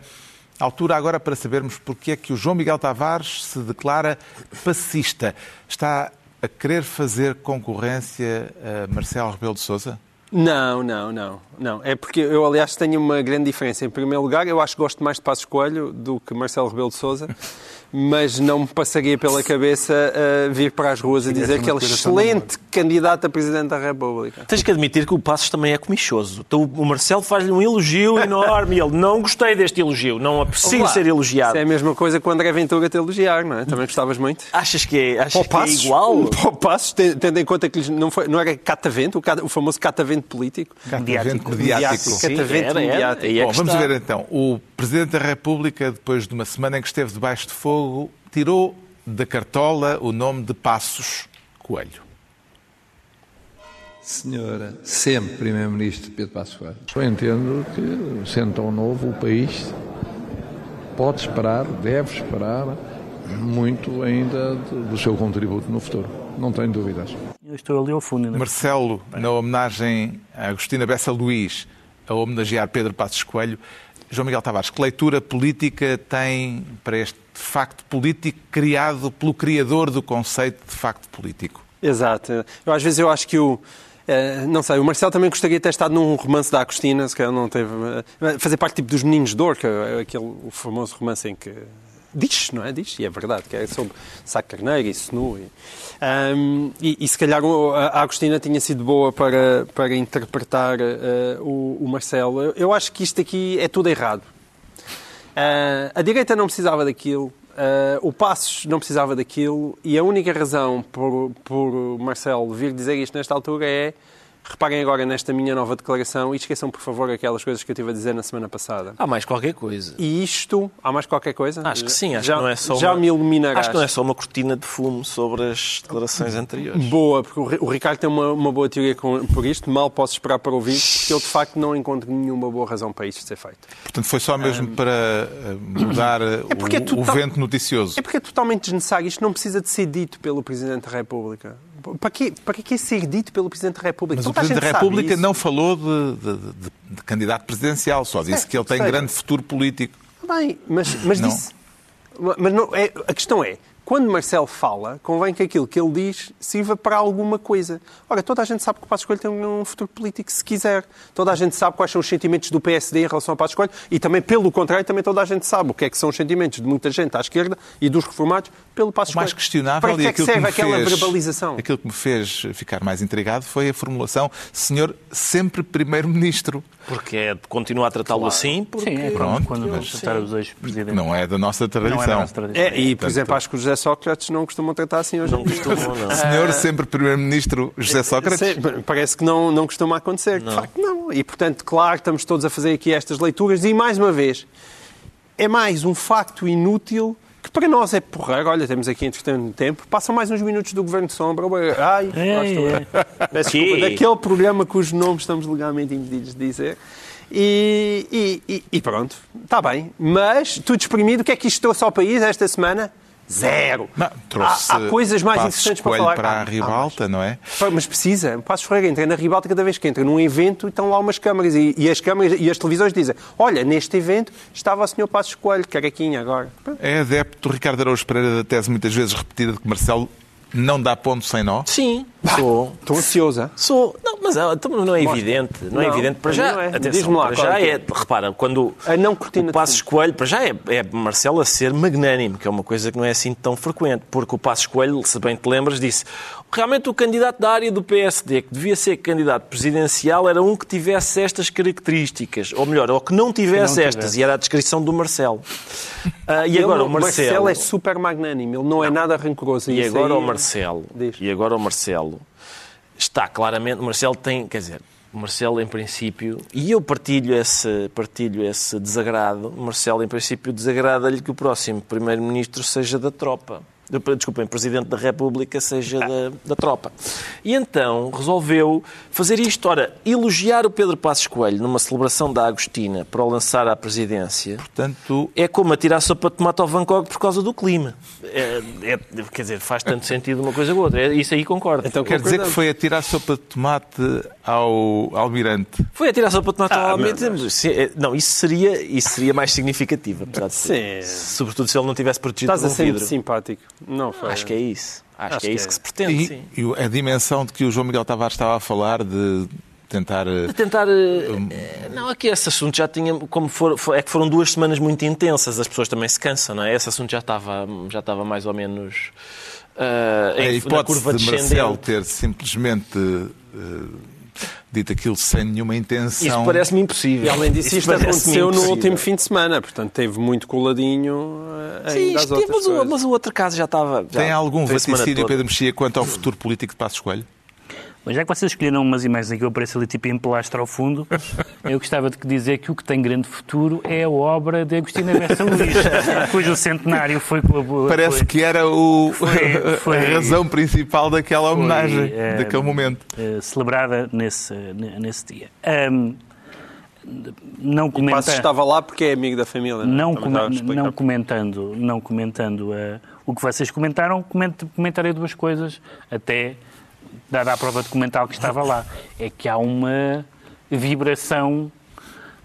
[SPEAKER 1] Altura agora para sabermos porque é que o João Miguel Tavares se declara pacista. Está a querer fazer concorrência a Marcelo Rebelo de Sousa?
[SPEAKER 4] Não, não, não, não. É porque eu, aliás, tenho uma grande diferença. Em primeiro lugar, eu acho que gosto mais de Passos Coelho do que Marcelo Rebelo de Sousa, mas não me passaria pela cabeça uh, vir para as ruas a dizer que ele é excelente candidato a Presidente da República.
[SPEAKER 3] Tens que admitir que o Passos também é comichoso. Então, o Marcelo faz-lhe um elogio enorme e ele não gostei deste elogio, não aprecio
[SPEAKER 4] Olá.
[SPEAKER 3] ser elogiado.
[SPEAKER 4] Isso é a mesma coisa que o André Ventura te elogiar, não é? Também gostavas muito.
[SPEAKER 3] Achas que é, achas que é igual?
[SPEAKER 4] Para o Passos, ten- tendo em conta que lhes não, foi, não era catavento, o, cata- o famoso catavento político.
[SPEAKER 1] Catavento mediático.
[SPEAKER 4] Mediático.
[SPEAKER 3] Sim,
[SPEAKER 4] Catavento
[SPEAKER 3] era, era.
[SPEAKER 4] mediático.
[SPEAKER 3] É
[SPEAKER 1] Bom, vamos ver então. O Presidente da República, depois de uma semana em que esteve debaixo de fogo, tirou da cartola o nome de Passos Coelho.
[SPEAKER 11] Senhora, sempre Primeiro-Ministro Pedro Passos Coelho. Eu entendo que, sendo tão novo, o país pode esperar, deve esperar muito ainda do do seu contributo no futuro. Não tenho dúvidas.
[SPEAKER 5] Eu estou ali ao fundo. Ainda.
[SPEAKER 1] Marcelo, na homenagem a Agostina Bessa Luís, a homenagear Pedro Passos Coelho. João Miguel Tavares, que leitura política tem para este facto político criado pelo criador do conceito de facto político?
[SPEAKER 4] Exato. Eu, às vezes eu acho que o. eh, não sei, o Marcelo também gostaria de ter estado num romance da Agostina, se calhar não teve. eh, fazer parte tipo dos Meninos de Dor, que é aquele famoso romance em que. Diz, não é? Diz, e é verdade, que é sobre Sá Carneiro e Senu. E, Ahm, e, e se calhar a Agostina tinha sido boa para, para interpretar eh, o, o Marcelo. Eu, eu acho que isto aqui é tudo errado. Ah, a direita não precisava daquilo, ah, o Passos não precisava daquilo, e a única razão por, por Marcelo vir dizer isto nesta altura é. Reparem agora nesta minha nova declaração e esqueçam, por favor, aquelas coisas que eu estive a dizer na semana passada.
[SPEAKER 3] Há mais qualquer coisa.
[SPEAKER 4] E isto, há mais qualquer coisa?
[SPEAKER 3] Acho que sim, acho
[SPEAKER 4] já,
[SPEAKER 3] que não é só
[SPEAKER 4] Já
[SPEAKER 3] uma,
[SPEAKER 4] me iluminarás.
[SPEAKER 3] Acho que não é só uma cortina de fumo sobre as declarações anteriores.
[SPEAKER 4] Boa, porque o Ri- o Ricardo tem uma, uma boa teoria com, por isto, mal posso esperar para ouvir, porque eu de facto não encontro nenhuma boa razão para isto ser feito.
[SPEAKER 1] Portanto, foi só mesmo para eh, mudar eh,
[SPEAKER 4] É é
[SPEAKER 1] o,
[SPEAKER 4] tudo
[SPEAKER 1] o
[SPEAKER 4] tão-
[SPEAKER 1] vento noticioso.
[SPEAKER 4] É porque é totalmente desnecessário. Isto não precisa de ser dito pelo Presidente da República. Para quê, para que ser dito pelo Presidente da República?
[SPEAKER 1] Mas o
[SPEAKER 4] Toda a
[SPEAKER 1] Presidente da República não falou de, de- de- de candidato presidencial, só disse
[SPEAKER 4] É,
[SPEAKER 1] que ele tem
[SPEAKER 4] seja-
[SPEAKER 1] grande futuro político.
[SPEAKER 4] Bem, mas, mas disse. Mas não, é, a questão é, quando Marcelo fala, convém que aquilo que ele diz sirva para alguma coisa. Ora, toda a gente sabe que o Passos Coelho tem um futuro político, se quiser. Toda a gente sabe quais são os sentimentos do PSD em relação ao Passos Coelho e também, pelo contrário, também toda a gente sabe o que é que são os sentimentos de muita gente à esquerda e dos reformados pelo Passos
[SPEAKER 1] O mais
[SPEAKER 4] Coelho.
[SPEAKER 1] questionável
[SPEAKER 4] Para que
[SPEAKER 1] e
[SPEAKER 4] é que
[SPEAKER 1] aquilo que
[SPEAKER 4] serve
[SPEAKER 1] me
[SPEAKER 4] aquela
[SPEAKER 1] fez,
[SPEAKER 4] verbalização?
[SPEAKER 1] aquilo que me fez ficar mais intrigado foi a formulação Senhor sempre Primeiro-Ministro.
[SPEAKER 3] Porque é de continuar a tratá-lo assim, porque...
[SPEAKER 5] Sim, é
[SPEAKER 1] Pronto,
[SPEAKER 5] quando
[SPEAKER 1] mas-
[SPEAKER 5] vamos tratar os ex-presidentes.
[SPEAKER 1] Não é da nossa
[SPEAKER 5] Não é da
[SPEAKER 1] tradição.
[SPEAKER 5] nossa tradição.
[SPEAKER 4] É, e, por
[SPEAKER 1] Portanto,
[SPEAKER 4] exemplo, acho que o José Sócrates não costumam tratar assim hoje
[SPEAKER 3] Não costumam, não.
[SPEAKER 1] Senhor sempre Primeiro-Ministro José Sócrates.
[SPEAKER 4] Sim, parece que não, não costuma acontecer. De facto, não. E, portanto, claro, estamos todos a fazer aqui estas leituras. E, mais uma vez, é mais um facto inútil que para nós é porreiro. Olha, temos aqui entretanto tempo. Passam mais uns minutos do Governo de Sombra. Ai,
[SPEAKER 5] É,
[SPEAKER 4] lá estou eu.
[SPEAKER 5] é.
[SPEAKER 4] Desculpa, daquele programa cujo nome estamos legalmente impedidos de dizer. E, e- e- e pronto, está bem. Mas, tudo exprimido, o que é que isto trouxe ao país esta semana? Zero.
[SPEAKER 1] Não, trouxe
[SPEAKER 4] há, há coisas mais
[SPEAKER 1] Passos
[SPEAKER 4] interessantes para falar.
[SPEAKER 1] para a
[SPEAKER 4] ah,
[SPEAKER 1] ribalta, não é?
[SPEAKER 4] Mas precisa. Passos Ferreira entra na ribalta cada vez que entra num evento e estão lá umas câmaras. E, e as câmaras e as televisões dizem: Olha, neste evento estava o Sr. Passos Coelho, carequinha agora.
[SPEAKER 1] É adepto do Ricardo Araújo Pereira da tese muitas vezes repetida de que Marcelo não dá ponto sem nó.
[SPEAKER 3] Sim, sou.
[SPEAKER 4] Estou ansioso. hein?
[SPEAKER 3] Sou. Não, mas ah, então não é evidente. Não, é
[SPEAKER 4] Não,
[SPEAKER 3] evidente. Para já,
[SPEAKER 4] não é.
[SPEAKER 3] atenção,
[SPEAKER 4] lá,
[SPEAKER 3] para já
[SPEAKER 4] é
[SPEAKER 3] é, repara, quando
[SPEAKER 4] A não
[SPEAKER 3] o Passos
[SPEAKER 4] fundo.
[SPEAKER 3] Coelho, para já é, é Marcelo a ser magnânimo, que é uma coisa que não é assim tão frequente, porque o Passos Coelho, se bem te lembras, disse realmente o candidato da área do PSD, que devia ser candidato presidencial, era um que tivesse estas características, ou melhor, ou que não tivesse
[SPEAKER 5] não
[SPEAKER 3] estas,
[SPEAKER 5] tivesse.
[SPEAKER 3] e era a descrição do Marcelo. Ah, e
[SPEAKER 4] Ele
[SPEAKER 3] agora
[SPEAKER 4] não-
[SPEAKER 3] o Marcelo...
[SPEAKER 4] é super magnânimo, ele não, é nada rancoroso.
[SPEAKER 3] E
[SPEAKER 4] Isso
[SPEAKER 3] agora
[SPEAKER 4] aí-
[SPEAKER 3] o Marcelo,
[SPEAKER 4] Diz.
[SPEAKER 3] e agora o Marcelo está claramente, Marcelo tem, quer dizer, Marcelo em princípio, e eu partilho esse, partilho esse desagrado, Marcelo em princípio desagrada-lhe que o próximo primeiro-ministro seja da tropa. Desculpem, Presidente da República seja da, da tropa. E então resolveu fazer isto. Ora, elogiar o Pedro Passos Coelho numa celebração da Agostina para o lançar à presidência
[SPEAKER 1] Portanto,
[SPEAKER 3] é como atirar sopa de tomate ao Van Gogh por causa do clima. É, é- quer dizer, faz tanto sentido uma coisa ou outra. É, isso aí concordo.
[SPEAKER 4] Então,
[SPEAKER 1] quer dizer que foi atirar sopa de tomate ao almirante.
[SPEAKER 3] Foi atirar sopa de tomate
[SPEAKER 4] Ah,
[SPEAKER 3] ao almirante. É- Não, isso seria, isso seria mais significativo, apesar de ser.
[SPEAKER 4] Sim.
[SPEAKER 3] Sobretudo se ele não tivesse protegido
[SPEAKER 4] Estás a
[SPEAKER 3] um
[SPEAKER 4] ser simpático. Não foi.
[SPEAKER 3] Acho que é isso. Acho,
[SPEAKER 4] Acho
[SPEAKER 3] que é
[SPEAKER 4] que
[SPEAKER 3] isso
[SPEAKER 4] é.
[SPEAKER 3] que se pretende,
[SPEAKER 1] E,
[SPEAKER 3] sim.
[SPEAKER 1] e a dimensão de que o João Miguel Tavares estava a falar de tentar. eh,
[SPEAKER 3] De tentar. eh, Não, aqui esse assunto já tinha. Como for, for- é que foram duas semanas muito intensas, as pessoas também se cansam, não é? Esse assunto já estava, já estava mais ou menos. eh,
[SPEAKER 1] A
[SPEAKER 3] em- na
[SPEAKER 1] hipótese
[SPEAKER 3] curva
[SPEAKER 1] de Marcelo
[SPEAKER 3] descendente.
[SPEAKER 1] ter simplesmente eh, dito aquilo sem nenhuma intenção.
[SPEAKER 3] Isso parece-me impossível.
[SPEAKER 4] E além disso,
[SPEAKER 3] Isso
[SPEAKER 4] isto aconteceu no último fim de semana, portanto teve muito coladinho eh,
[SPEAKER 3] Sim, isto, mas, o, mas o outro caso já estava. já
[SPEAKER 1] Tem algum vaticínio. Pedro Mexia, quanto ao futuro político de Passos Coelho?
[SPEAKER 5] Mas já que vocês escolheram umas imagens em que eu apareço ali tipo em plastro ao fundo, eu gostava de dizer que o que tem grande futuro é a obra de Agostina Bessa Luís, cujo centenário foi...
[SPEAKER 1] Parece
[SPEAKER 5] foi,
[SPEAKER 1] que era o,
[SPEAKER 5] Foi- foi-
[SPEAKER 1] a razão principal daquela homenagem,
[SPEAKER 5] eh,
[SPEAKER 1] daquele momento.
[SPEAKER 5] eh, celebrada nesse, nesse dia. Ahm, não
[SPEAKER 4] O Passos
[SPEAKER 5] comenta,
[SPEAKER 4] estava lá porque é amigo da família.
[SPEAKER 5] não,
[SPEAKER 4] estava a explicar.
[SPEAKER 5] não comentando, não comentando eh, o que vocês comentaram, coment- comentarei duas coisas, até dada a prova documental que estava lá. É que há uma vibração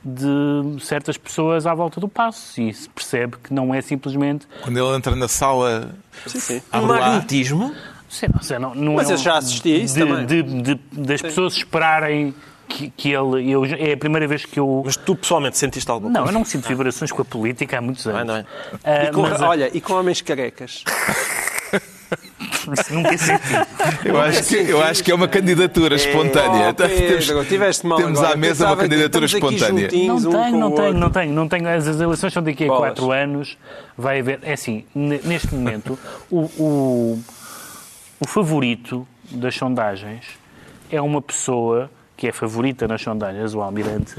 [SPEAKER 5] de certas pessoas à volta do passo e se percebe que não é simplesmente
[SPEAKER 1] Quando ele entra na sala,
[SPEAKER 4] Sim, sim.
[SPEAKER 3] Um magnetismo.
[SPEAKER 5] Não, sei não, não
[SPEAKER 4] Mas
[SPEAKER 5] é
[SPEAKER 4] eu já assisti a isso
[SPEAKER 5] de,
[SPEAKER 4] também.
[SPEAKER 5] de- de- das pessoas esperarem que, que ele. Eu, é a primeira vez que eu.
[SPEAKER 3] Mas tu pessoalmente sentiste alguma
[SPEAKER 5] Não, eu
[SPEAKER 3] coisa?
[SPEAKER 5] não sinto vibrações com a política há muitos anos.
[SPEAKER 3] não é?
[SPEAKER 5] Ah,
[SPEAKER 4] E com-
[SPEAKER 5] mas,
[SPEAKER 4] olha, e com homens carecas?
[SPEAKER 5] isso nunca senti.
[SPEAKER 1] eu acho, que, eu acho que é uma candidatura espontânea.
[SPEAKER 4] Oh, Pedro, tiveste mal
[SPEAKER 1] temos
[SPEAKER 4] agora.
[SPEAKER 1] à mesa uma
[SPEAKER 4] Pensava
[SPEAKER 1] candidatura espontânea.
[SPEAKER 4] juntinhos
[SPEAKER 5] Não
[SPEAKER 4] um
[SPEAKER 5] tenho,
[SPEAKER 4] com
[SPEAKER 5] não tenho, não tenho, não tenho. As eleições são daqui a
[SPEAKER 4] Bolas.
[SPEAKER 5] quatro anos. Vai haver. É assim, ne- neste momento, o, o, o favorito das sondagens é uma pessoa que é favorita nas sondagens, o Almirante,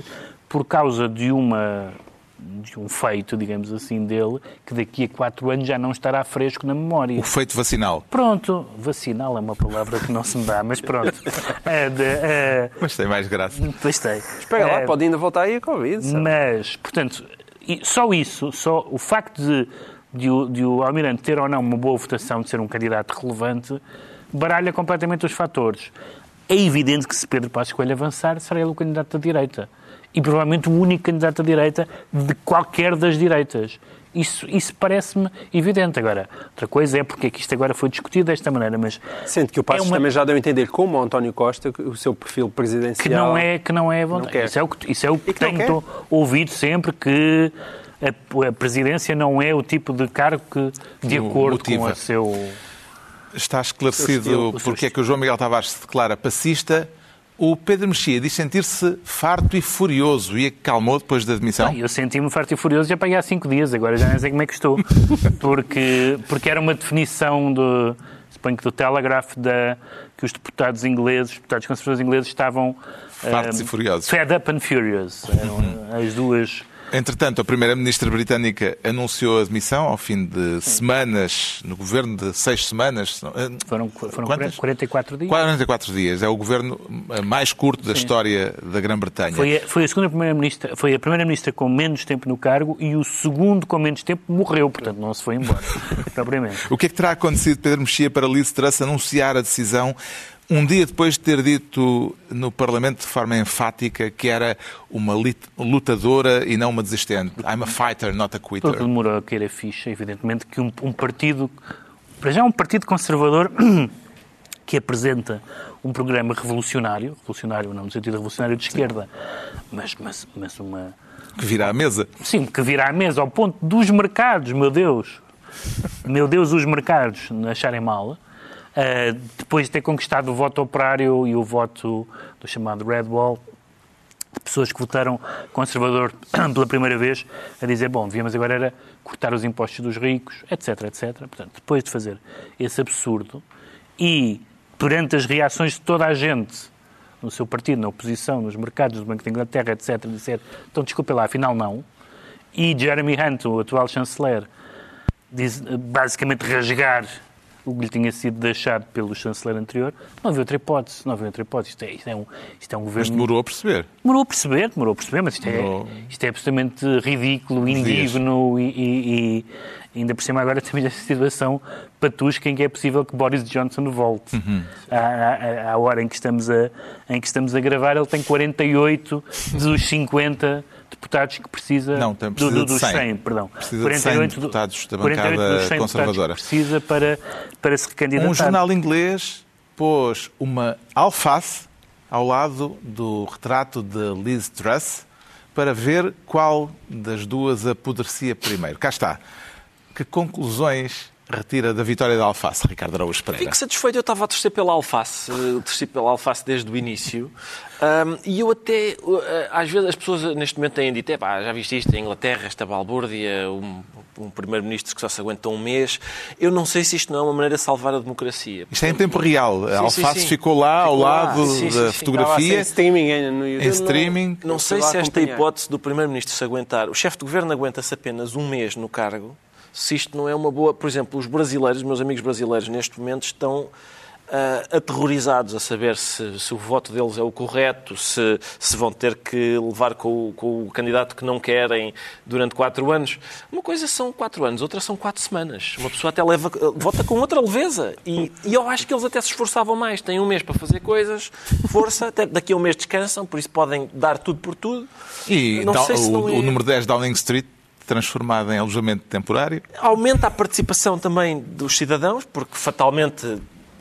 [SPEAKER 5] por causa de uma de um feito, digamos assim, dele, que daqui a quatro anos já não estará fresco na memória.
[SPEAKER 1] O feito vacinal.
[SPEAKER 5] Pronto, vacinal é uma palavra que não se me dá, mas pronto. É de, é,
[SPEAKER 1] Mas tem mais graça.
[SPEAKER 5] pois tem.
[SPEAKER 4] Espera lá,
[SPEAKER 5] É,
[SPEAKER 4] pode ainda voltar aí a Covid. sabe?
[SPEAKER 5] mas, portanto, só isso, só o facto de, de, o, de o Almirante ter ou não uma boa votação, de ser um candidato relevante, baralha completamente os fatores. É evidente que se Pedro Passos Coelho avançar, será ele o candidato da direita. E provavelmente o único candidato da direita de qualquer das direitas. Isso, isso parece-me evidente. Agora, outra coisa é porque é que isto agora foi discutido desta maneira, mas
[SPEAKER 4] Sendo que o Passos
[SPEAKER 5] É uma-
[SPEAKER 4] também já deu a entender, como o António Costa, o seu perfil presidencial...
[SPEAKER 5] que não é que não é a vontade.
[SPEAKER 4] quer.
[SPEAKER 5] isso é o que, isso é o que
[SPEAKER 4] que não
[SPEAKER 5] tenho ouvido sempre que a, a presidência não é o tipo de cargo que, de
[SPEAKER 1] o
[SPEAKER 5] acordo com
[SPEAKER 1] motiva.
[SPEAKER 5] o seu
[SPEAKER 1] Está esclarecido
[SPEAKER 5] estilo, o seu
[SPEAKER 1] porque é que o João Miguel Tavares se declara pacista. O Pedro Mexia diz sentir-se farto e furioso e acalmou depois da demissão.
[SPEAKER 5] Ah, eu senti-me farto e furioso já paguei há cinco dias, agora já nem sei como é que estou. Porque, porque era uma definição do, suponho que do Telegraph da, que os deputados ingleses, os deputados conservadores ingleses estavam
[SPEAKER 1] Fartos
[SPEAKER 5] eh,
[SPEAKER 1] e furiosos.
[SPEAKER 5] fed up and furious. Eram as duas.
[SPEAKER 1] Entretanto, a Primeira-Ministra britânica anunciou a demissão ao fim de semanas, no governo de seis semanas. eh,
[SPEAKER 5] Foram, foram
[SPEAKER 1] Quantas?
[SPEAKER 5] 44 dias.
[SPEAKER 1] 44 dias. É o governo mais curto da história da Grã-Bretanha.
[SPEAKER 5] Foi a, foi a segunda primeira-ministra, foi a primeira-ministra com menos tempo no cargo e o segundo com menos tempo morreu, portanto não se foi embora, propriamente.
[SPEAKER 1] O que é que terá acontecido, Pedro Mexia, para Liz Truss anunciar a decisão um dia depois de ter dito no Parlamento de forma enfática que era uma lutadora e não uma desistente? I'm a fighter, not a quitter.
[SPEAKER 5] Tudo demorou a a ficha, evidentemente, que um, um partido, para já um partido conservador que apresenta um programa revolucionário, revolucionário não no sentido revolucionário de esquerda, mas, mas, mas uma...
[SPEAKER 1] Que virá à mesa.
[SPEAKER 5] Sim, que virá à mesa ao ponto dos mercados, meu Deus, meu Deus, os mercados acharem mal, ah, depois de ter conquistado o voto operário e o voto do chamado Red Wall, de pessoas que votaram conservador pela primeira vez, a dizer, bom, devíamos agora era cortar os impostos dos ricos, etc, etc. Portanto, depois de fazer esse absurdo e perante as reações de toda a gente no seu partido, na oposição, nos mercados do Banco de Inglaterra, etc., dizer, então desculpe lá, afinal não, e Jeremy Hunt, o atual chanceler, diz- basicamente rasgar o que lhe tinha sido deixado pelo chanceler anterior. Não havia outra hipótese. Não havia outra hipótese. Isto é, isto é um, isto é um governo...
[SPEAKER 1] Mas demorou a perceber.
[SPEAKER 5] Demorou a perceber, demorou a perceber, mas isto,
[SPEAKER 1] Demorou.
[SPEAKER 5] é, isto é absolutamente ridículo, indigno e, e- e ainda por cima agora temos esta situação patusca em que é possível que Boris Johnson volte.
[SPEAKER 1] Uhum.
[SPEAKER 5] À, à- à hora em que, estamos a, em que estamos a gravar, ele tem 48 dos 50 deputados que precisa,
[SPEAKER 1] Não, tem-
[SPEAKER 5] do-
[SPEAKER 1] precisa
[SPEAKER 5] do-
[SPEAKER 1] de
[SPEAKER 5] dos
[SPEAKER 1] 100.
[SPEAKER 5] 100, perdão.
[SPEAKER 1] Precisa de 100 deputados da
[SPEAKER 5] 48
[SPEAKER 1] bancada
[SPEAKER 5] dos 100 deputados
[SPEAKER 1] conservadora.
[SPEAKER 5] que precisa para, para se recandidatar.
[SPEAKER 1] Um jornal inglês pôs uma alface ao lado do retrato de Liz Truss para ver qual das duas apodrecia primeiro. Cá está. Que conclusões retira da vitória da alface, Ricardo Araújo Pereira?
[SPEAKER 3] Fico satisfeito, eu estava a torcer pela alface, eh, torci pela alface desde o início. Ahm, e eu até, eh, às vezes as pessoas neste momento têm dito, "Epá, já viste isto, a Inglaterra, esta balbúrdia, um, um primeiro-ministro que só se aguenta um mês. Eu não sei se isto não é uma maneira de salvar a democracia.
[SPEAKER 1] Isto é em tempo real. A
[SPEAKER 3] Sim,
[SPEAKER 1] alface
[SPEAKER 3] sim, sim.
[SPEAKER 1] ficou lá ao
[SPEAKER 3] Ficou lá.
[SPEAKER 1] lado
[SPEAKER 3] sim,
[SPEAKER 1] da
[SPEAKER 4] a
[SPEAKER 1] fotografia.
[SPEAKER 4] ser streaming
[SPEAKER 1] Em streaming.
[SPEAKER 3] Não sei
[SPEAKER 4] Eu fui
[SPEAKER 3] se
[SPEAKER 4] lá
[SPEAKER 3] esta
[SPEAKER 4] acompanhar.
[SPEAKER 3] hipótese do Primeiro-Ministro se aguentar, o chefe de governo aguenta-se apenas um mês no cargo, se isto não é uma boa. Por exemplo, os brasileiros, meus amigos brasileiros, neste momento estão ah, aterrorizados a saber se, se o voto deles é o correto, se, se vão ter que levar com o, com o candidato que não querem durante quatro anos. Uma coisa são quatro anos, outra são quatro semanas. Uma pessoa até leva, vota com outra leveza. E, e eu acho que eles até se esforçavam mais. Têm um mês para fazer coisas, força, até daqui a um mês descansam, por isso podem dar tudo por tudo.
[SPEAKER 1] E
[SPEAKER 3] Não sei se
[SPEAKER 1] o,
[SPEAKER 3] não é-
[SPEAKER 1] o número 10 Downing Street transformado em alojamento temporário.
[SPEAKER 3] Aumenta a participação também dos cidadãos, porque fatalmente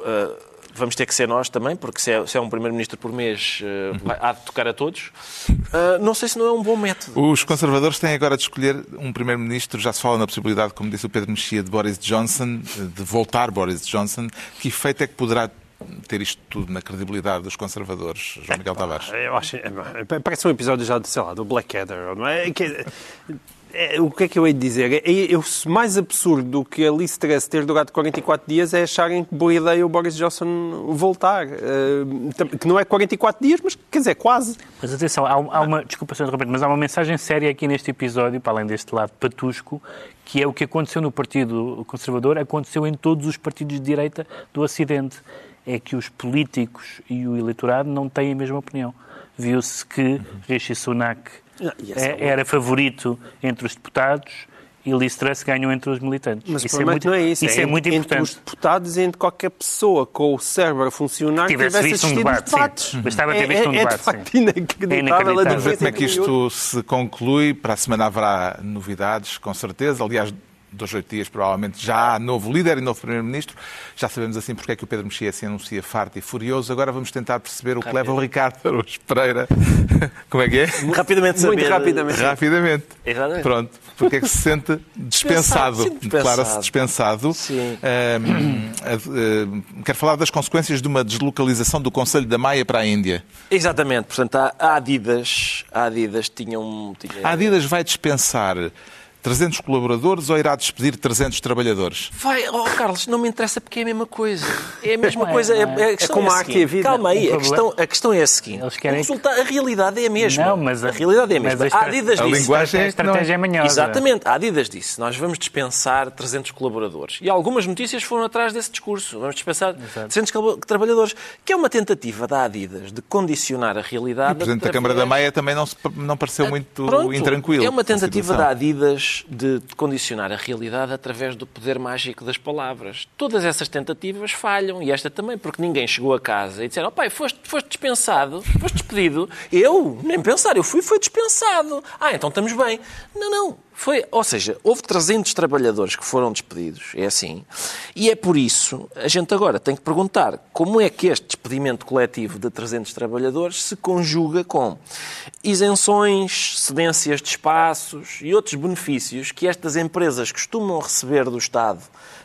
[SPEAKER 3] eh, vamos ter que ser nós também, porque se é, se é um primeiro-ministro por mês, eh, vai- há de tocar a todos. Eh, não sei se não é um bom método.
[SPEAKER 1] Os conservadores têm agora de escolher um primeiro-ministro. Já se fala na possibilidade, como disse o Pedro Mexia, de Boris Johnson, de voltar Boris Johnson. Que efeito é que poderá ter isto tudo na credibilidade dos conservadores, João Miguel Tavares?
[SPEAKER 4] Eu acho, parece um episódio já, de, sei lá, do Blackadder, não é? Que- o que é que eu hei de dizer? É, é, mais absurdo do que a Liz Truss ter durado 44 dias é acharem que boa ideia o Boris Johnson voltar. Eh, que não é 44 dias, mas quer dizer, quase.
[SPEAKER 5] Mas atenção, há, uma, desculpa ser interromper, mas há uma mensagem séria aqui neste episódio, para além deste lado patusco, que é o que aconteceu no Partido Conservador, aconteceu em todos os partidos de direita do Ocidente. É que os políticos e o eleitorado não têm a mesma opinião. Viu-se que Rishi Sunak é- era favorito entre os deputados e Liz Truss ganhou entre os militantes.
[SPEAKER 4] Mas
[SPEAKER 5] isso é
[SPEAKER 4] é
[SPEAKER 5] muito,
[SPEAKER 4] não é isso.
[SPEAKER 5] Isso é,
[SPEAKER 4] entre,
[SPEAKER 5] muito
[SPEAKER 4] Entre
[SPEAKER 5] importante.
[SPEAKER 4] os deputados e entre qualquer pessoa com o cérebro a funcionar que
[SPEAKER 5] Tivesse
[SPEAKER 4] tivesse
[SPEAKER 5] visto um
[SPEAKER 4] assistido
[SPEAKER 5] debate,
[SPEAKER 4] os
[SPEAKER 5] sim.
[SPEAKER 4] debates.
[SPEAKER 5] Bastava ter
[SPEAKER 4] É-
[SPEAKER 5] visto um
[SPEAKER 4] é, É
[SPEAKER 5] debate,
[SPEAKER 4] de facto
[SPEAKER 5] sim.
[SPEAKER 4] inacreditável.
[SPEAKER 5] É inacreditável.
[SPEAKER 1] Vamos ver como é que
[SPEAKER 4] entre um
[SPEAKER 1] isto se conclui. Para a semana haverá novidades, com certeza. Aliás, dois, oito dias, provavelmente, já há novo líder e novo primeiro-ministro. Já sabemos assim porque é que o Pedro Mexia se anuncia farto e furioso. Agora vamos tentar perceber o que leva o Ricardo Araújo Pereira. Como é que é?
[SPEAKER 3] Rapidamente
[SPEAKER 4] Muito
[SPEAKER 3] saber-
[SPEAKER 4] rapidamente.
[SPEAKER 1] Rapidamente.
[SPEAKER 3] Exatamente.
[SPEAKER 1] Pronto. Porque é que se sente dispensado. Declara-se
[SPEAKER 3] dispensado. Sim.
[SPEAKER 1] Ahm, ah, quero falar das consequências de uma deslocalização do Conselho da Maia para a Índia.
[SPEAKER 3] Exatamente, portanto, a a Adidas, a Adidas tinha um. Tinha...
[SPEAKER 1] A Adidas vai dispensar 300 colaboradores ou irá despedir 300 trabalhadores?
[SPEAKER 3] Vai, oh Carlos, não me interessa porque é a mesma coisa. É a mesma
[SPEAKER 5] Não é,
[SPEAKER 3] coisa. É,
[SPEAKER 5] é.
[SPEAKER 3] a questão
[SPEAKER 4] como
[SPEAKER 3] é
[SPEAKER 4] a
[SPEAKER 3] a
[SPEAKER 4] e a vida.
[SPEAKER 3] Calma aí, a questão, a questão é a seguinte.
[SPEAKER 5] Eles querem-
[SPEAKER 3] O resultado, a realidade é a mesma.
[SPEAKER 5] Não, mas
[SPEAKER 3] a realidade é a
[SPEAKER 5] mas
[SPEAKER 3] mesma.
[SPEAKER 5] a estra-
[SPEAKER 3] Adidas
[SPEAKER 1] a
[SPEAKER 3] disse.
[SPEAKER 1] linguagem
[SPEAKER 5] A
[SPEAKER 1] é não é.
[SPEAKER 5] estratégia é manhosa.
[SPEAKER 3] Exatamente. A Adidas disse, nós vamos dispensar 300 colaboradores. E algumas notícias foram atrás desse discurso. Vamos dispensar 300 col- trabalhadores. Que é uma tentativa da Adidas de condicionar a realidade.
[SPEAKER 1] O Presidente da Câmara da Maia também não, se, não pareceu muito
[SPEAKER 3] É, Pronto,
[SPEAKER 1] intranquilo.
[SPEAKER 3] É uma
[SPEAKER 1] com a
[SPEAKER 3] tentativa da Adidas de condicionar a realidade através do poder mágico das palavras. Todas essas tentativas falham e esta também, porque ninguém chegou a casa e disseram: oh, pai, foste, foste dispensado, foste despedido. Eu, nem pensar, eu fui, foi dispensado. Ah, então estamos bem. Não, não. Foi, ou seja, houve 300 trabalhadores que foram despedidos, é assim, e é por isso a gente agora tem que perguntar como é que este despedimento coletivo de 300 trabalhadores se conjuga com isenções, cedências de espaços e outros benefícios que estas empresas costumam receber do Estado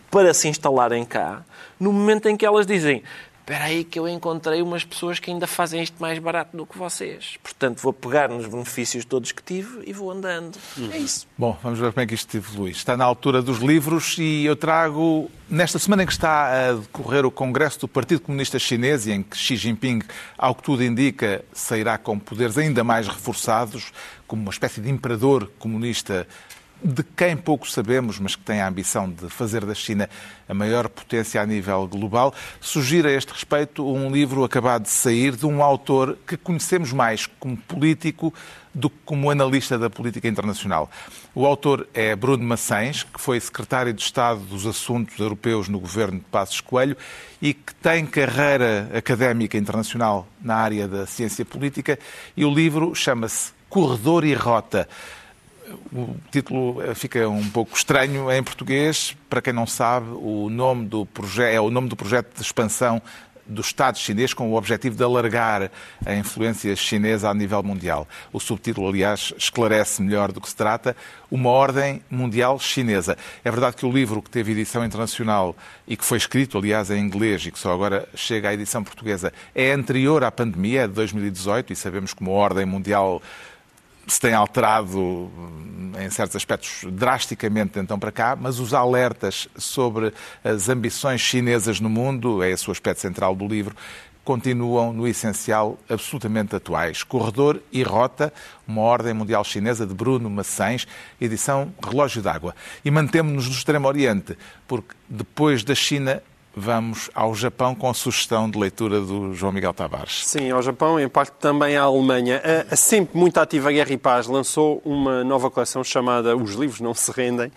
[SPEAKER 3] para se instalarem cá, no momento em que elas dizem espera aí que eu encontrei umas pessoas que ainda fazem isto mais barato do que vocês. Portanto, vou pegar nos benefícios todos que tive e vou andando. É isso.
[SPEAKER 1] Bom, vamos ver como é que isto evolui. Está na altura dos livros e eu trago, nesta semana em que está a decorrer o Congresso do Partido Comunista Chinês e em que Xi Jinping, ao que tudo indica, sairá com poderes ainda mais reforçados, como uma espécie de imperador comunista de quem pouco sabemos, mas que tem a ambição de fazer da China a maior potência a nível global, surgir a este respeito um livro acabado de sair de um autor que conhecemos mais como político do que como analista da política internacional. O autor é Bruno Maçães, que foi secretário de Estado dos Assuntos Europeus no governo de Passos Coelho e que tem carreira académica internacional na área da ciência política, e o livro chama-se Corredor e Rota o título fica um pouco estranho em português. Para quem não sabe, o nome do projeto é o nome do projeto de expansão do Estado chinês com o objetivo de alargar a influência chinesa a nível mundial. O subtítulo, aliás, esclarece melhor do que se trata, uma ordem mundial chinesa. É verdade que o livro que teve edição internacional e que foi escrito, aliás, em inglês e que só agora chega à edição portuguesa, é anterior à pandemia, é de 2018, e sabemos que uma ordem mundial se tem alterado em certos aspectos drasticamente então para cá, mas os alertas sobre as ambições chinesas no mundo, é esse o aspecto central do livro, continuam, no essencial, absolutamente atuais. Corredor e Rota, uma ordem mundial chinesa de Bruno Maçães, edição Relógio d'Água. E mantemos-nos no Extremo Oriente, porque depois da China vamos ao Japão com a sugestão de leitura do João Miguel Tavares.
[SPEAKER 4] Sim, ao Japão, em parte também à Alemanha. A, a sempre muito ativa Guerra e Paz lançou uma nova coleção chamada Os Livros Não Se Rendem,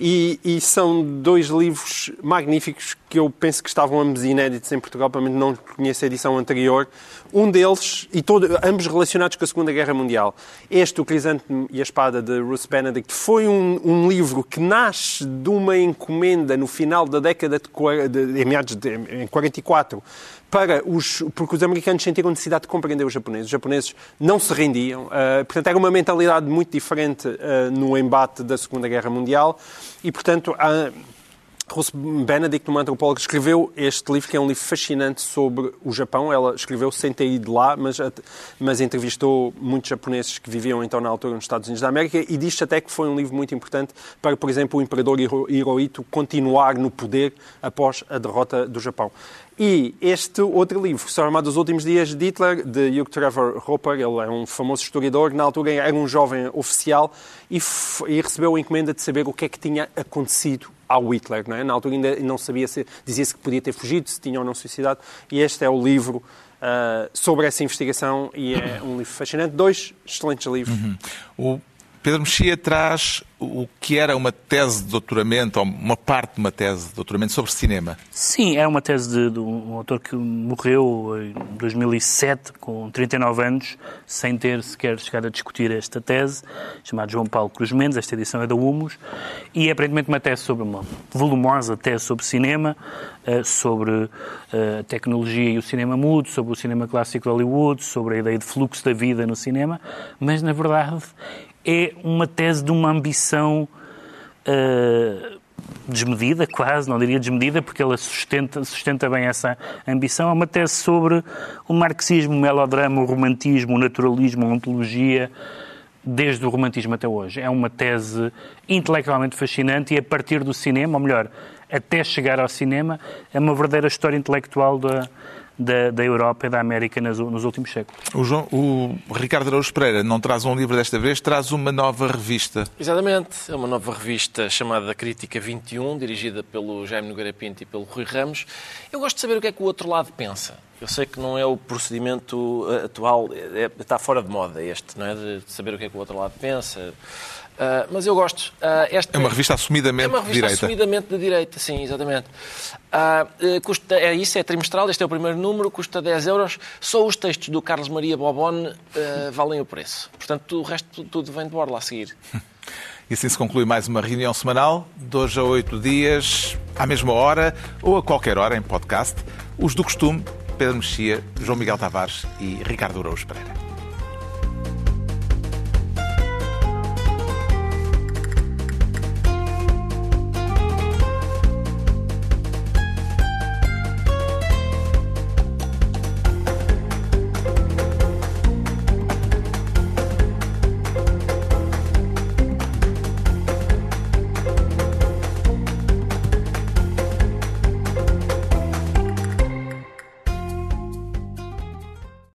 [SPEAKER 4] e, e, são dois livros magníficos que eu penso que estavam ambos inéditos em Portugal, pelo menos não conheço a edição anterior. Um deles, e todo, ambos relacionados com a Segunda Guerra Mundial. Este, O Crisântemo e a Espada, de Ruth Benedict, foi um, um, livro que nasce de uma encomenda no final da década de, de, meados de em 44 para os, porque os americanos sentiram necessidade de compreender os japoneses. Os japoneses não se rendiam. Uh, portanto, era uma mentalidade muito diferente uh, no embate da Segunda Guerra Mundial e, portanto, uh, Ruth Benedict, uma antropóloga, escreveu este livro, que é um livro fascinante sobre o Japão. Ela escreveu sem ter ido lá, mas, mas entrevistou muitos japoneses que viviam então na altura nos Estados Unidos da América e diz até que foi um livro muito importante para, por exemplo, o imperador Hirohito continuar no poder após a derrota do Japão. E este outro livro, chamado Os Últimos Dias de Hitler, de Hugh Trevor Hopper, ele é um famoso historiador, na altura era um jovem oficial e, e recebeu a encomenda de saber o que é que tinha acontecido ao Hitler. Não é? Na altura ainda não sabia se dizia-se que podia ter fugido, se tinha ou não suicidado. E este é o livro uh, sobre essa investigação e é um livro fascinante. Dois excelentes livros.
[SPEAKER 1] Uhum. O Pedro Mexia traz o que era uma tese de doutoramento, ou uma parte de uma tese de doutoramento sobre cinema.
[SPEAKER 5] Sim, é uma tese de, de um autor que morreu em 2007, com 39 anos, sem ter sequer chegado a discutir esta tese, chamado João Paulo Cruz Mendes, esta edição é da Humus, e é aparentemente uma tese sobre, uma volumosa tese sobre cinema, eh, sobre eh, a tecnologia e o cinema mudo, sobre o cinema clássico de Hollywood, sobre a ideia de fluxo da vida no cinema, mas na verdade é uma tese de uma ambição uh, desmedida, quase, não diria desmedida, porque ela sustenta, sustenta bem essa ambição. É uma tese sobre o marxismo, o melodrama, o romantismo, o naturalismo, a ontologia, desde o romantismo até hoje. É uma tese intelectualmente fascinante e a partir do cinema, ou melhor, até chegar ao cinema, é uma verdadeira história intelectual da, da, da Europa e da América nos, nos últimos séculos.
[SPEAKER 1] O, João, o Ricardo Araújo Pereira não traz um livro desta vez, traz uma nova revista.
[SPEAKER 3] Exatamente, é uma nova revista chamada Crítica 21, dirigida pelo Jaime Nogueira Pinto e pelo Rui Ramos. Eu gosto de saber o que é que o outro lado pensa. Eu sei que não é o procedimento eh, atual, é, está fora de moda este, não é? De saber o que é que o outro lado pensa. Uh, mas eu gosto. Uh,
[SPEAKER 1] esta, é uma revista assumidamente de direita. É uma revista
[SPEAKER 3] direita. assumidamente de direita, sim, exatamente. Uh, custa, é isso, é trimestral, este é o primeiro número, custa 10 euros. Só os textos do Carlos Maria Bobone valem o preço. Portanto, o resto tudo vem de borla a seguir.
[SPEAKER 1] E assim se conclui mais uma reunião semanal, de hoje a oito dias, à mesma hora ou a qualquer hora em podcast. Os do costume, Pedro Mexia, João Miguel Tavares e Ricardo Araújo Pereira.